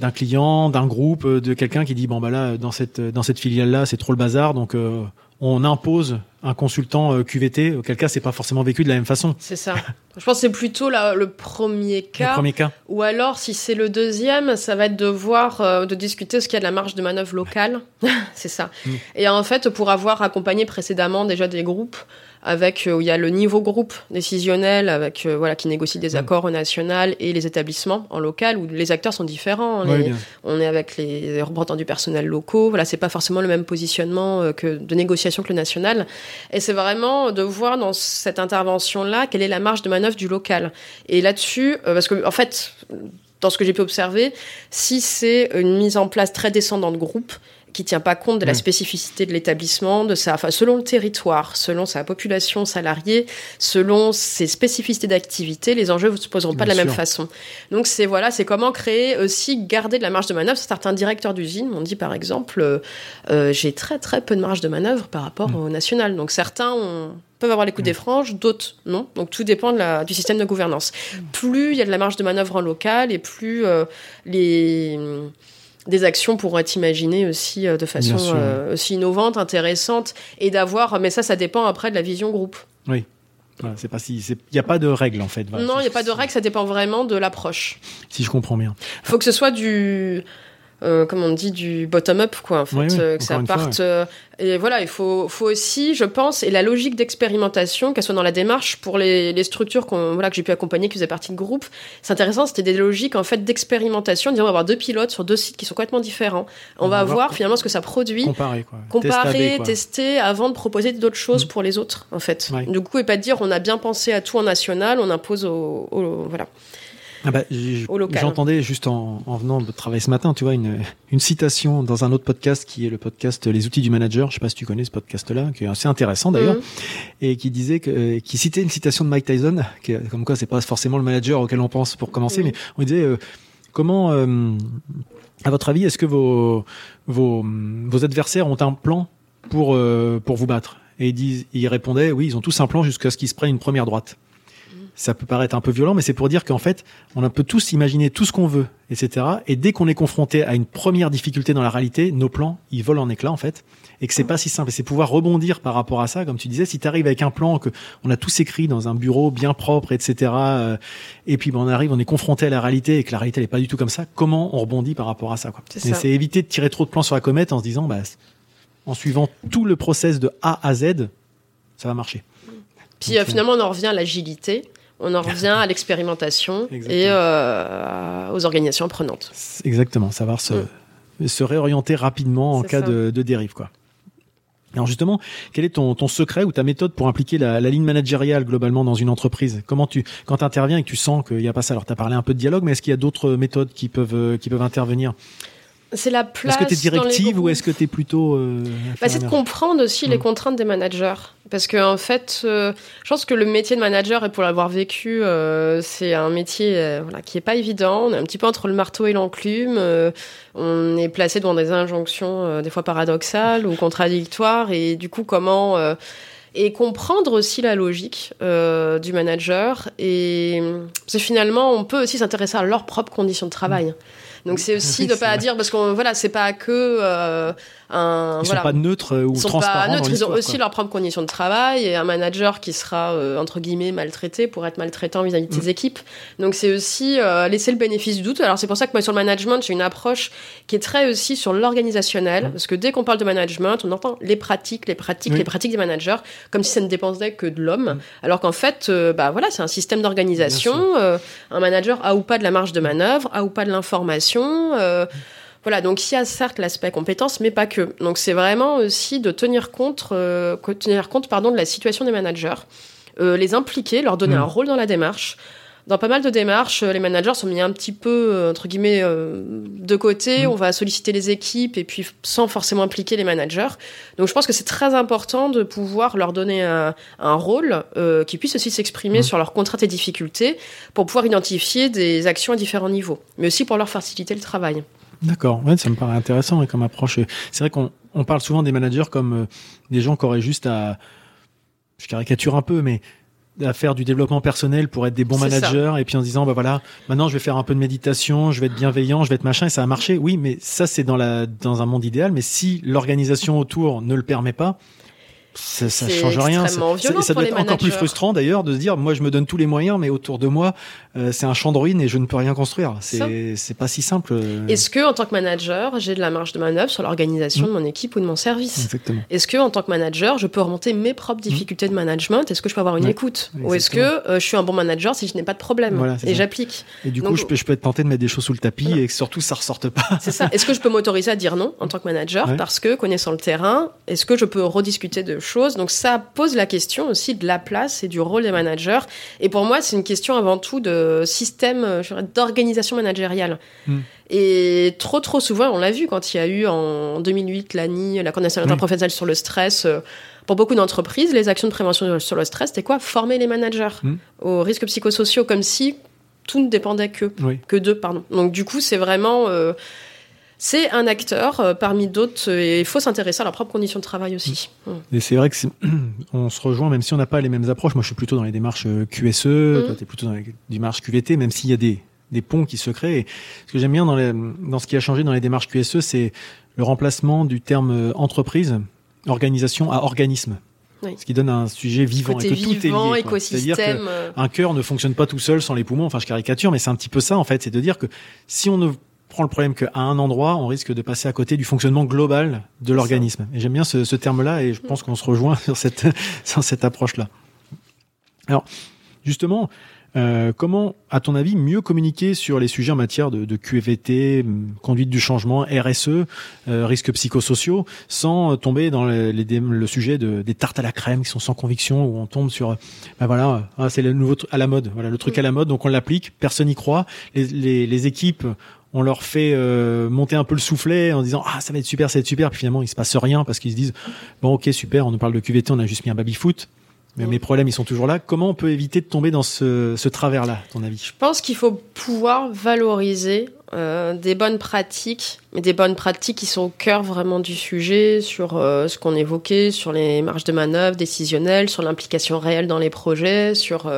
d'un client, d'un groupe, de quelqu'un qui dit bon bah là dans cette dans cette filiale là c'est trop le bazar, donc on impose un consultant euh, QVT, auquel cas c'est pas forcément vécu de la même façon. C'est ça. Je pense que c'est plutôt le premier cas. Le premier cas. Ou alors, si c'est le deuxième, ça va être de voir, euh, de discuter ce qu'il y a de la marge de manœuvre locale. c'est ça. Mm. Et en fait, pour avoir accompagné précédemment déjà des groupes, avec euh, où il y a le niveau groupe décisionnel avec euh, voilà qui négocie des mm. accords au national et les établissements en local où les acteurs sont différents. On, est, avec les représentants du personnel locaux. Voilà, c'est pas forcément le même positionnement euh, que de négociation que le national. Et c'est vraiment de voir dans cette intervention là quelle est la marge de manœuvre du local. Et là-dessus, parce que en fait dans ce que j'ai pu observer, si c'est une mise en place très descendante de groupe, qui tient pas compte de la spécificité de l'établissement, de sa, enfin, selon le territoire, selon sa population salariée, selon ses spécificités d'activité, les enjeux ne se poseront pas de la même façon. Donc c'est voilà, c'est comment créer aussi garder de la marge de manœuvre. Certains directeurs d'usine m'ont dit par exemple, euh, euh, j'ai très très peu de marge de manœuvre par rapport mm. au national. Donc certains peuvent avoir les coups mm. des franges, d'autres non. Donc tout dépend de la, du système de gouvernance. Mm. Plus il y a de la marge de manœuvre en local et plus euh, les des actions pourront être imaginées aussi euh, de façon euh, aussi innovante, intéressante, et d'avoir. Mais ça, ça dépend après de la vision groupe. Oui. c'est pas si, il n'y a pas de règle en fait. non, il n'y a pas de règle, ça dépend vraiment de l'approche. Si je comprends bien. Il faut que ce soit du, euh, comme on dit, du bottom-up, quoi, en fait, euh, que ça parte. Euh, et voilà, il faut, faut aussi, je pense, et la logique d'expérimentation, qu'elle soit dans la démarche pour les, les structures qu'on, voilà, que j'ai pu accompagner, qui faisaient partie de groupe. C'est intéressant, c'était des logiques en fait d'expérimentation. Disons, on va avoir deux pilotes sur deux sites qui sont complètement différents. On, va, voir, finalement ce que ça produit, comparer, quoi. comparer, tester, avant de proposer d'autres choses mm. pour les autres, en fait. Du coup, et pas dire on a bien pensé à tout en national, on impose au, au voilà. Ah bah, J'entendais juste en, en, venant de travailler ce matin, tu vois, une, une, citation dans un autre podcast qui est le podcast Les outils du manager. Je sais pas si tu connais ce podcast-là, qui est assez intéressant d'ailleurs, mhm. et qui disait que, euh, qui citait une citation de Mike Tyson, qui, comme quoi c'est pas forcément le manager auquel on pense pour commencer, mais on disait euh, comment, euh, à votre avis, est-ce que vos, vos, vos adversaires ont un plan pour pour vous battre? Et ils, disent, ils répondaient oui, ils ont tous un plan jusqu'à ce qu'ils se prennent une première droite. Ça peut paraître un peu violent, mais c'est pour dire qu'en fait, on peut tous imaginer tout ce qu'on veut, etc. Et dès qu'on est confronté à une première difficulté dans la réalité, nos plans, ils volent en éclats, en fait. Et que c'est pas si simple. Et c'est pouvoir rebondir par rapport à ça, comme tu disais. Si tu arrives avec un plan que on a tous écrit dans un bureau bien propre, etc. Euh, et puis ben, on arrive, on est confronté à la réalité et que la réalité n'est pas du tout comme ça. Comment on rebondit par rapport à ça, quoi? C'est éviter de tirer trop de plans sur la comète en se disant, bah, en suivant tout le process de A à Z, ça va marcher. Puis euh, finalement, on en revient à l'agilité on en revient à l'expérimentation et euh, aux organisations prenantes. Exactement, savoir se, mm. se réorienter rapidement en cas de, dérive. Quoi. Alors justement, quel est ton, ton secret ou ta méthode pour impliquer la, ligne managériale globalement dans une entreprise? Comment tu, quand tu interviens et que tu sens qu'il n'y a pas ça, alors tu as parlé un peu de dialogue, mais est-ce qu'il y a d'autres méthodes qui peuvent, qui peuvent intervenir? C'est la place. Est-ce que tu es directive ou est-ce que tu es plutôt. Euh, bah, c'est de comprendre aussi les mm. contraintes des managers. Parce que, en fait, euh, je pense que le métier de manager, et pour l'avoir vécu, euh, c'est un métier voilà, qui est pas évident. On est un petit peu entre le marteau et l'enclume. on est placé devant des injonctions, des fois paradoxales ou contradictoires. Et du coup, comment. et comprendre aussi la logique du manager. Et c'est finalement, on peut aussi s'intéresser à leurs propres conditions de travail. Donc c'est aussi de pas dire parce qu'on voilà c'est pas que euh, un, ils sont pas neutres ou ils sont Pas neutres, ils ont aussi leurs propres conditions de travail et un manager qui sera euh, entre guillemets maltraité pour être maltraitant vis-à-vis de ses mm. équipes. Donc c'est aussi euh, laisser le bénéfice du doute. Alors c'est pour ça que moi sur le management j'ai une approche qui est très aussi sur l'organisationnel mm. parce que dès qu'on parle de management on entend les pratiques, les pratiques, les pratiques des managers comme si ça ne dépendait que de l'homme. Mm. Alors qu'en fait euh, bah voilà c'est un système d'organisation. un manager a ou pas de la marge de manœuvre, a ou pas de l'information. Voilà, donc il y a certes l'aspect compétence, mais pas que. Donc c'est vraiment aussi de tenir compte, euh, tenir compte pardon, de la situation des managers, euh, les impliquer, leur donner mm. un rôle dans la démarche. Dans pas mal de démarches, les managers sont mis un petit peu, euh, entre guillemets, de côté. Mm. On va solliciter les équipes et puis sans forcément impliquer les managers. Donc je pense que c'est très important de pouvoir leur donner un, rôle qui puisse aussi s'exprimer mm. sur leurs contraintes et difficultés pour pouvoir identifier des actions à différents niveaux, mais aussi pour leur faciliter le travail. D'accord, ouais, ça me paraît intéressant comme approche. C'est vrai qu'on on parle souvent des managers comme euh, des gens qui auraient juste à, je caricature un peu, mais à faire du développement personnel pour être des bons managers et puis en se disant bah voilà maintenant je vais faire un peu de méditation je vais être bienveillant je vais être machin et ça a marché. Oui mais ça c'est dans la dans un monde idéal. Mais si l'organisation autour ne le permet pas ça, ça change rien. Ça, ça doit être encore plus frustrant d'ailleurs de se dire, moi je me donne tous les moyens, mais autour de moi euh, c'est un champ de ruines et je ne peux rien construire. C'est pas si simple. Euh. Est-ce que en tant que manager j'ai de la marge de manœuvre sur l'organisation de mon équipe ou de mon service? Exactement. Est-ce que en tant que manager je peux remonter mes propres difficultés de management? Est-ce que je peux avoir une écoute? Ou est-ce que euh, je suis un bon manager si je n'ai pas de problème et j'applique? Et du coup je peux, je peux être tenté de mettre des choses sous le tapis et que surtout ça ressorte pas. C'est ça. Est-ce que je peux m'autoriser à dire non en tant que manager? Parce que connaissant le terrain, est-ce que je peux rediscuter de Donc ça pose la question aussi de la place et du rôle des managers. Et pour moi, c'est une question avant tout de système, euh, d'organisation managériale. Hmm. Et trop, trop souvent, on l'a vu quand il y a eu en 2008 l'ANI, la Coordination interprofessionnelle sur le stress. Euh, pour beaucoup d'entreprises, les actions de prévention sur le stress, c'était quoi Former les managers hmm. aux risques psychosociaux, comme si tout ne dépendait que, que d'eux, pardon. Donc du coup, c'est vraiment... Euh, c'est un acteur euh, parmi d'autres et il faut s'intéresser à leurs propres conditions de travail aussi. Mm. Et c'est vrai que on se rejoint même si on n'a pas les mêmes approches. Moi, je suis plutôt dans les démarches euh, QSE, mm. toi, tu es plutôt dans les démarches QVT, même s'il y a des, des ponts qui se créent. ce que j'aime bien dans, les, dans ce qui a changé dans les démarches QSE, c'est le remplacement du terme euh, entreprise, organisation à organisme. Ce qui donne un sujet vivant et que tout est lié. C'est-à-dire qu'un cœur ne fonctionne pas tout seul sans les poumons. Enfin, je caricature, mais c'est un petit peu ça en fait. C'est de dire que si on ne prend le problème qu'à un endroit, on risque de passer à côté du fonctionnement global de l'organisme. Et j'aime bien ce, ce terme-là et je pense qu'on se rejoint sur cette, sur cette approche-là. Alors, justement, euh, comment, à ton avis, mieux communiquer sur les sujets en matière de, de QVT, conduite du changement, RSE, euh, risques psychosociaux, sans tomber dans les, le sujet de, des tartes à la crème qui sont sans conviction, où on tombe sur, ben voilà, ah, c'est le nouveau à la mode, voilà, le truc à la mode, donc on l'applique, personne n'y croit, les, les, les, équipes on leur fait euh, monter un peu le soufflet en disant ah ça va être super, ça va être super, puis finalement il se passe rien parce qu'ils se disent bon ok super, on nous parle de QVT, on a juste mis un baby foot, mais mes problèmes ils sont toujours là. Comment on peut éviter de tomber dans ce, travers-là, ton avis? Je pense qu'il faut pouvoir valoriser euh, des bonnes pratiques, mais des bonnes pratiques qui sont au cœur vraiment du sujet, sur euh, ce qu'on évoquait, sur les marges de manœuvre décisionnelles, sur l'implication réelle dans les projets, sur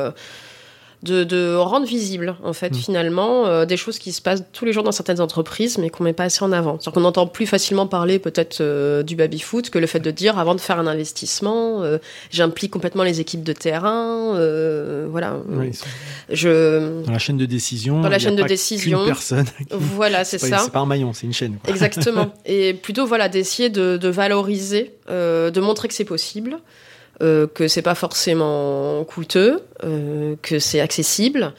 de, de rendre visible en fait Mm. finalement euh, des choses qui se passent tous les jours dans certaines entreprises mais qu'on met pas assez en avant. C'est-à-dire qu'on entend plus facilement parler peut-être euh, du baby foot que le fait de dire avant de faire un investissement, euh, j'implique complètement les équipes de terrain, euh, voilà. Oui, Je dans la chaîne de décision. Dans la chaîne de décision. personne. voilà c'est ça. c'est pas un maillon, c'est une chaîne. quoi. Exactement. Et plutôt, voilà, d'essayer de, de valoriser, euh, de montrer que c'est possible, euh, que c'est pas forcément coûteux, euh, que c'est accessible.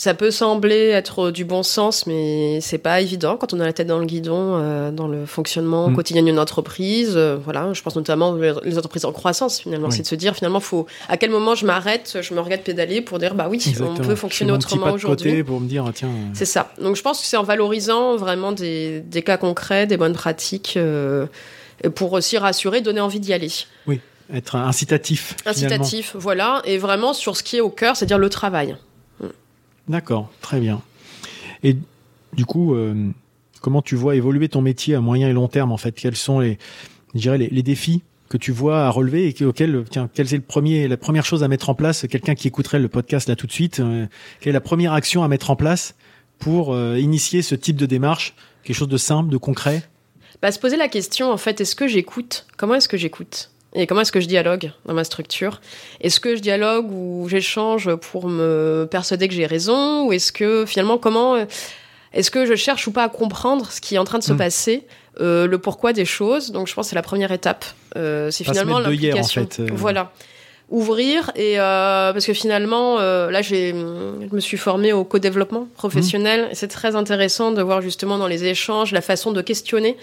Ça peut sembler être du bon sens, mais c'est pas évident quand on a la tête dans le guidon euh, dans le fonctionnement Mm. quotidien d'une entreprise. Euh, voilà, je pense notamment aux les entreprises en croissance finalement, Oui. c'est de se dire finalement, faut à quel moment je m'arrête, je me regarde pédaler pour dire bah oui, Exactement. on peut fonctionner autrement aujourd'hui. pour me dire, tiens. euh, C'est ça. Donc je pense que c'est en valorisant vraiment des, des cas concrets, des bonnes pratiques, pour aussi rassurer, donner envie d'y aller. Être incitatif. finalement. Incitatif, voilà, et vraiment sur ce qui est au cœur, c'est-à-dire le travail. D'accord, très bien. Et du coup, euh, comment tu vois évoluer ton métier à moyen et long terme en fait? Quels sont les, je dirais, les, les défis que tu vois à relever et que- auxquels, tiens, quelle est le premier, la première chose à mettre en place? Quelqu'un qui écouterait le podcast là tout de suite, euh, quelle est la première action à mettre en place pour euh, initier ce type de démarche? Quelque chose de simple, de concret? Bah, se poser la question, en fait, est-ce que j'écoute? Comment est-ce que j'écoute? Et comment est-ce que je dialogue dans ma structure? Est-ce que je dialogue ou j'échange pour me persuader que j'ai raison? Ou est-ce que finalement, comment euh, Est-ce que je cherche ou pas à comprendre ce qui est en train de se Mm. passer euh, le pourquoi des choses? Donc je pense que c'est la première étape. Euh, c'est finalement hier, en l'implication. fait, euh. Voilà. Ouvrir et euh, parce que finalement euh, là j'ai je me suis formée au co-développement professionnel Mmh. et c'est très intéressant de voir justement dans les échanges la façon de questionner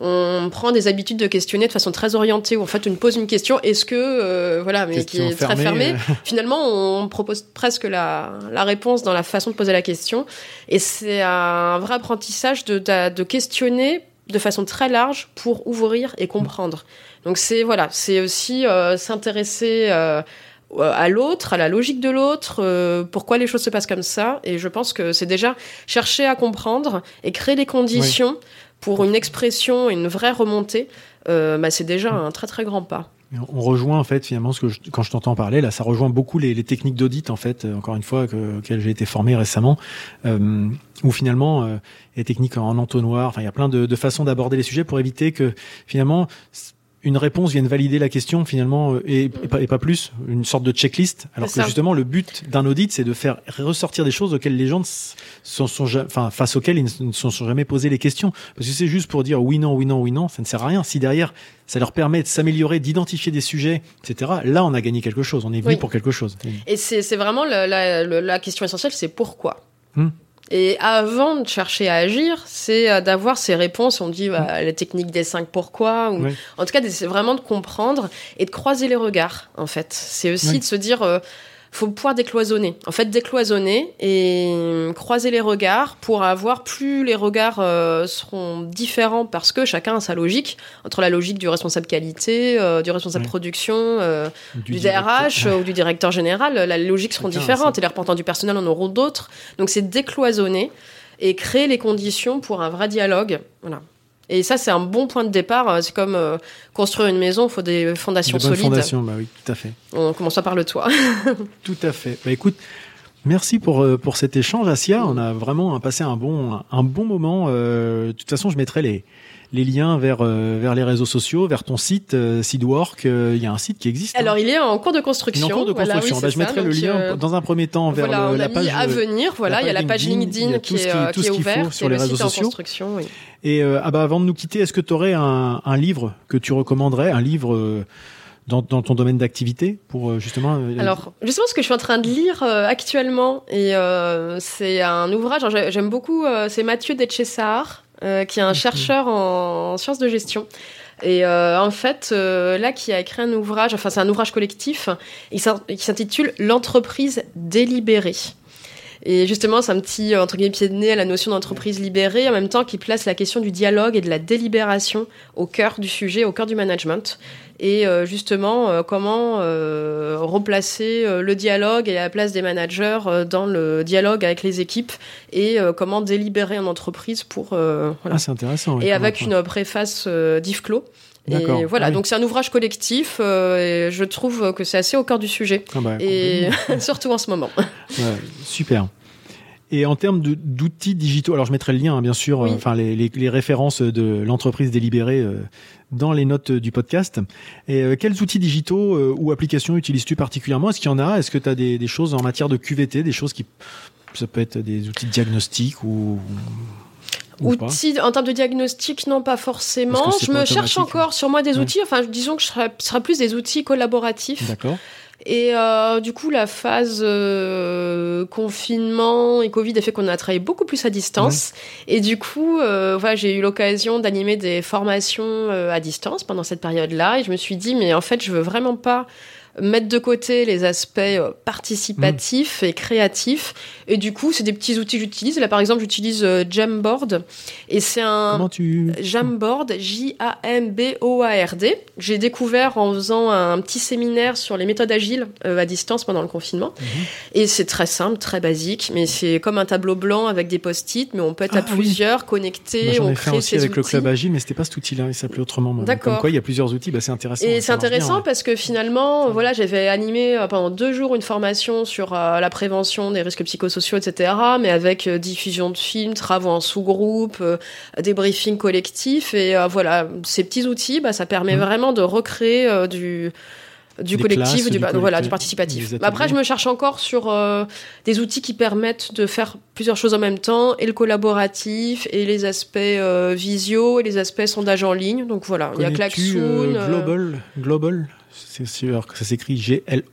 on prend des habitudes de questionner de façon très orientée où en fait on pose une question est-ce que euh, voilà mais qui est très fermée, euh. finalement on propose presque la, la réponse dans la façon de poser la question et c'est un vrai apprentissage de, de, de questionner de façon très large pour ouvrir et comprendre donc c'est voilà c'est aussi euh, s'intéresser euh, à l'autre, à la logique de l'autre, euh, pourquoi les choses se passent comme ça. Et je pense que c'est déjà chercher à comprendre et créer les conditions pour une expression, une vraie remontée. Euh, bah, c'est déjà un très très grand pas. On rejoint en fait finalement ce que je- quand je t'entends parler là, ça rejoint beaucoup les, les techniques d'audit en fait. euh, encore une fois que, auxquelles j'ai été formé récemment, euh, où finalement euh, les techniques en entonnoir. Enfin, il y a plein de, de façons d'aborder les sujets pour éviter que finalement une réponse vienne valider la question finalement euh, et, et pas, et pas plus une sorte de checklist. Alors que justement le but d'un audit c'est de faire ressortir des choses auxquelles les gens sont, sont enfin face auxquelles ils ne se sont jamais posé les questions. Parce que c'est juste pour dire oui non oui non oui non, ça ne sert à rien. Si derrière ça leur permet de s'améliorer, d'identifier des sujets, etc. Là, on a gagné quelque chose. On est venu Oui. pour quelque chose. Et c'est c'est vraiment la, la, la- la question essentielle, c'est pourquoi? Hmm. Et avant de chercher à agir, c'est euh, d'avoir ces réponses. On dit bah, la technique des cinq pourquoi. Ou... Oui. En tout cas, c'est vraiment de comprendre et de croiser les regards. En fait, c'est aussi Oui. de se dire, euh, faut pouvoir décloisonner. En fait, décloisonner et croiser les regards pour avoir plus les regards euh, seront différents parce que chacun a sa logique entre la logique du responsable qualité, euh, du responsable production. euh, du, directeur. DRH ou du directeur général, la logique seront différentes et les représentants du personnel en auront d'autres. Donc c'est décloisonner et créer les conditions pour un vrai dialogue. Voilà. Et ça, c'est un bon point de départ. Euh, C'est comme euh, construire une maison, il faut des fondations Des solides. fondations, bah oui, tout à fait. On commence par le toit. Tout à fait. Bah écoute, merci pour euh, pour cet échange, Asia. On a vraiment passé un bon un bon moment. Euh, de toute façon, je mettrai les les liens vers euh, vers les réseaux sociaux, vers ton site euh, Seedwork. Euh, Il y a un site qui existe. hein. Alors, il est en cours de Il est construction. en cours de Voilà, construction. oui, Bah, je mettrai le lien dans un premier temps vers voilà, le- on la a page mis à venir. Voilà, il y a la page LinkedIn, qui est, tout ce ouverte sur les le réseaux site est en sociaux. Et euh, ah bah avant de nous quitter, est-ce que tu aurais un, un livre que tu recommanderais, un livre dans, dans ton domaine d'activité pour justement Alors, justement, ce que je suis en train de lire euh, actuellement, et euh, c'est un ouvrage, j'aime beaucoup, euh, c'est Mathieu Detchessar, euh, qui est un chercheur en, sciences de gestion. Et euh, en fait, euh, là, qui a écrit un ouvrage, enfin, c'est un ouvrage collectif, il qui s'intitule L'entreprise délibérée. Et justement, c'est un petit, euh, entre guillemets, pied de nez à la notion d'entreprise libérée, en même temps qui place la question du dialogue et de la délibération au cœur du sujet, au cœur du management. Et euh, justement, euh, comment replacer le dialogue et la place des managers dans le dialogue avec les équipes et comment délibérer en entreprise pour... voilà. Ah, c'est intéressant. oui, Et avec une préface d'Yves Clos. Et voilà, Ah oui. donc c'est un ouvrage collectif. euh, et je trouve que c'est assez au cœur du sujet. Ah bah, Et surtout en ce moment. Ouais, super. Et en termes d'outils digitaux, alors je mettrai le lien, hein, bien sûr, Oui. euh, enfin les, les- les références de l'entreprise délibérée euh, dans les notes du podcast. Et euh, quels outils digitaux euh, ou applications utilises-tu particulièrement? Est-ce qu'il y en a? Est-ce que tu as des, des choses en matière de QVT, des choses qui ça peut être des outils de diagnostic ou, Outils, en termes de diagnostic, non, pas forcément. Je pas me cherche encore sur moi des Ouais. outils. Enfin, disons que ce sera, plus des outils collaboratifs. D'accord. Et euh, du coup, la phase euh, confinement et Covid a fait qu'on a travaillé beaucoup plus à distance. Et du coup, euh, voilà, j'ai eu l'occasion d'animer des formations à distance pendant cette période-là. Et je me suis dit, mais en fait, je veux vraiment pas mettre de côté les aspects euh, participatifs et créatifs. Et du coup, c'est des petits outils que j'utilise. Là, par exemple, j'utilise euh, Jamboard. Et c'est un... Comment tu Jamboard, J-A-M-B-O-A-R-D. J'ai découvert en faisant un petit séminaire sur les méthodes agiles euh, à distance pendant le confinement. Mhm. Et c'est très simple, très basique, mais c'est comme un tableau blanc avec des post-it, mais on peut être Ah, à oui. plusieurs, connectés, J'en on ai fait crée aussi avec le club agile, mais c'était pas cet outil-là, il s'appelait autrement. D'accord. Comme quoi, il y a plusieurs outils, bah, c'est intéressant. Et ça c'est bien, intéressant parce que finalement, voilà, j'avais animé euh, pendant deux jours une formation sur euh, la prévention des risques psychosociaux, etc., mais avec euh, diffusion de films, travaux en sous-groupe, des briefings collectifs, et voilà, ces petits outils, bah, ça permet Mhm. vraiment de recréer du du Des collectif, classes, du, du voilà, du participatif. Mais Après, je me cherche encore sur euh, des outils qui permettent de faire plusieurs choses en même temps, et le collaboratif, et les aspects euh, visio, et les aspects sondage en ligne. Donc voilà, il y a Klaxoon. euh, Global, Global, c'est sûr que ça s'écrit G-L-O-W-B-L.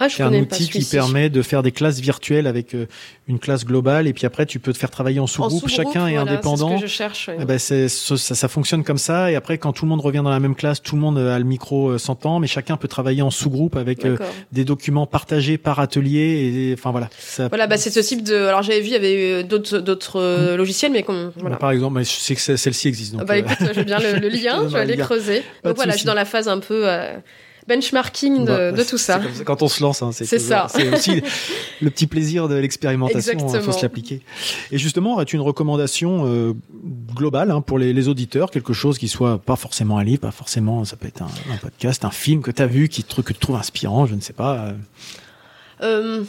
Ah, C'est un outil qui permet de faire des classes virtuelles avec euh, une classe globale et puis après tu peux te faire travailler en sous-groupe. Chacun est indépendant. C'est ce que je cherche. ouais. Eh ben, ça, ça, ça fonctionne comme ça et après quand tout le monde revient dans la même classe, tout le monde euh, a le micro euh, s'entend, mais chacun peut travailler en sous-groupe avec des documents partagés par atelier et enfin voilà. Ça- Voilà, bah, c'est ce type de. Alors j'avais vu, il y avait d'autres d'autres euh, logiciels, mais comme voilà. Par exemple, je sais que celle-ci existe. Donc, bah écoute, je veux bien le, lien, je vais aller lien. creuser. Pas Donc voilà, je suis dans la phase un peu euh, benchmarking de, bah, de tout ça. comme Quand on se lance, hein, c'est ça. C'est aussi le petit plaisir de l'expérimentation. Il faut Exactement. se l'appliquer. Et justement, aurais-tu une recommandation euh, globale hein, pour les, les auditeurs, quelque chose qui soit pas forcément un livre, pas forcément, ça peut être un, un podcast, un film que tu as vu, qui te, que tu trouves inspirant, je ne sais pas. euh, Euh,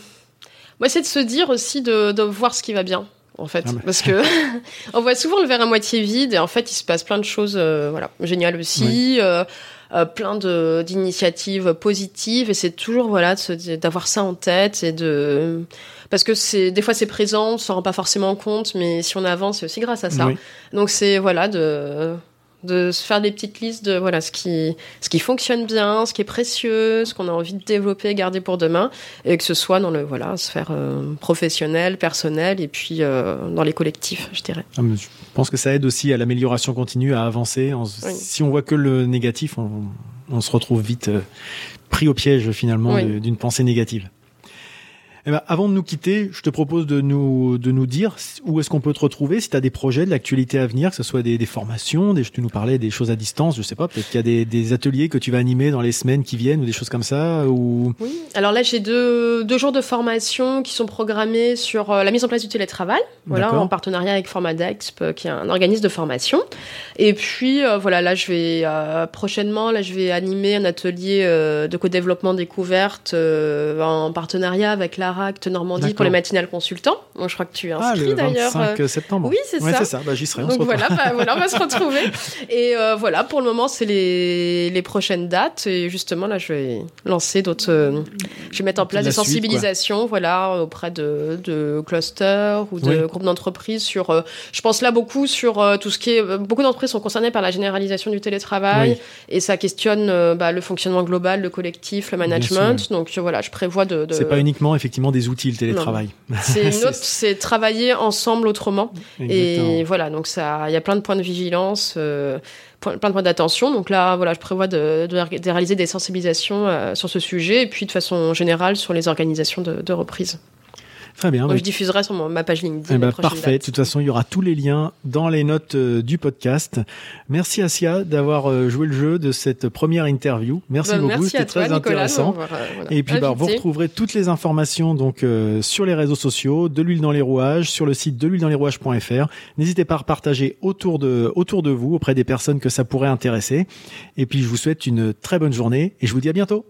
moi, c'est de se dire aussi de, de voir ce qui va bien. En fait, Ah bah. parce que on voit souvent le verre à moitié vide et en fait, il se passe plein de choses, euh, voilà, géniales aussi, euh, euh, plein de d'initiatives positives et c'est toujours voilà d'avoir ça en tête et de parce que c'est des fois c'est présent, on s'en rend pas forcément compte, mais si on avance, c'est aussi grâce à ça. oui. Donc c'est voilà de de se faire des petites listes de voilà ce qui ce qui fonctionne bien, ce qui est précieux, ce qu'on a envie de développer, garder pour demain, et que ce soit dans le voilà sphère euh, professionnelle, personnelle, et puis euh, dans les collectifs, je dirais. Ah, Je pense que ça aide aussi à l'amélioration continue, à avancer. Oui. Si on voit que le négatif, on, on se retrouve vite euh, pris au piège finalement Oui. d'une pensée négative. Eh ben, avant de nous quitter, je te propose de nous, de nous dire où est-ce qu'on peut te retrouver, si tu as des projets de l'actualité à venir, que ce soit des, des formations, des, tu nous parlais des choses à distance, je sais pas, peut-être qu'il y a des, des ateliers que tu vas animer dans les semaines qui viennent ou des choses comme ça, ou Oui. Alors là, j'ai deux, deux jours de formation qui sont programmés sur euh, la mise en place du télétravail, voilà, en partenariat avec Formadexp, euh, qui est un organisme de formation. Et puis, euh, voilà, là, je vais euh, prochainement, là, je vais animer un atelier euh, de co-développement découverte euh, en partenariat avec Normandie pour les matinales consultants. Moi, je crois que tu es ah, inscrit le d'ailleurs. 25 euh, septembre. oui, c'est Ouais, ça. c'est ça. Bah, j'y serai. On se donc voilà, bah, voilà, on va se retrouver. Et euh, voilà, pour le moment, c'est les, les prochaines dates. Et justement, là, je vais lancer d'autres. euh, je vais mettre en place La des suite, sensibilisations, voilà, auprès de, de clusters ou de Oui. groupes d'entreprises sur. euh, je pense là beaucoup sur tout ce qui est. Beaucoup d'entreprises sont concernées par la généralisation du télétravail Oui. et ça questionne bah, le fonctionnement global, le collectif, le management. sûr, Donc voilà, je prévois de. de- C'est pas uniquement effectivement des outils le télétravail. c'est une c'est- autre, c'est travailler ensemble autrement. Et voilà, donc ça, il y a plein de points de vigilance, euh, plein de points d'attention. Donc là, voilà, je prévois de, de- de réaliser des sensibilisations euh, sur ce sujet et puis de façon générale sur les organisations de, de reprise. Très bien. Donc, bah, je diffuserai sur mon- ma page LinkedIn. eh ben, parfait. De toute façon, il y aura tous les liens dans les notes euh, du podcast. Merci Asia d'avoir euh, joué le jeu de cette première interview. Merci Bah, beaucoup, c'était très Nicolas. intéressant. voilà, Et puis bah, vous retrouverez toutes les informations donc euh, sur les réseaux sociaux, de l'huile dans les rouages, sur le site de l'huile dans les rouages.fr. N'hésitez pas à partager autour de autour de vous auprès des personnes que ça pourrait intéresser. Et puis je vous souhaite une très bonne journée et je vous dis à bientôt.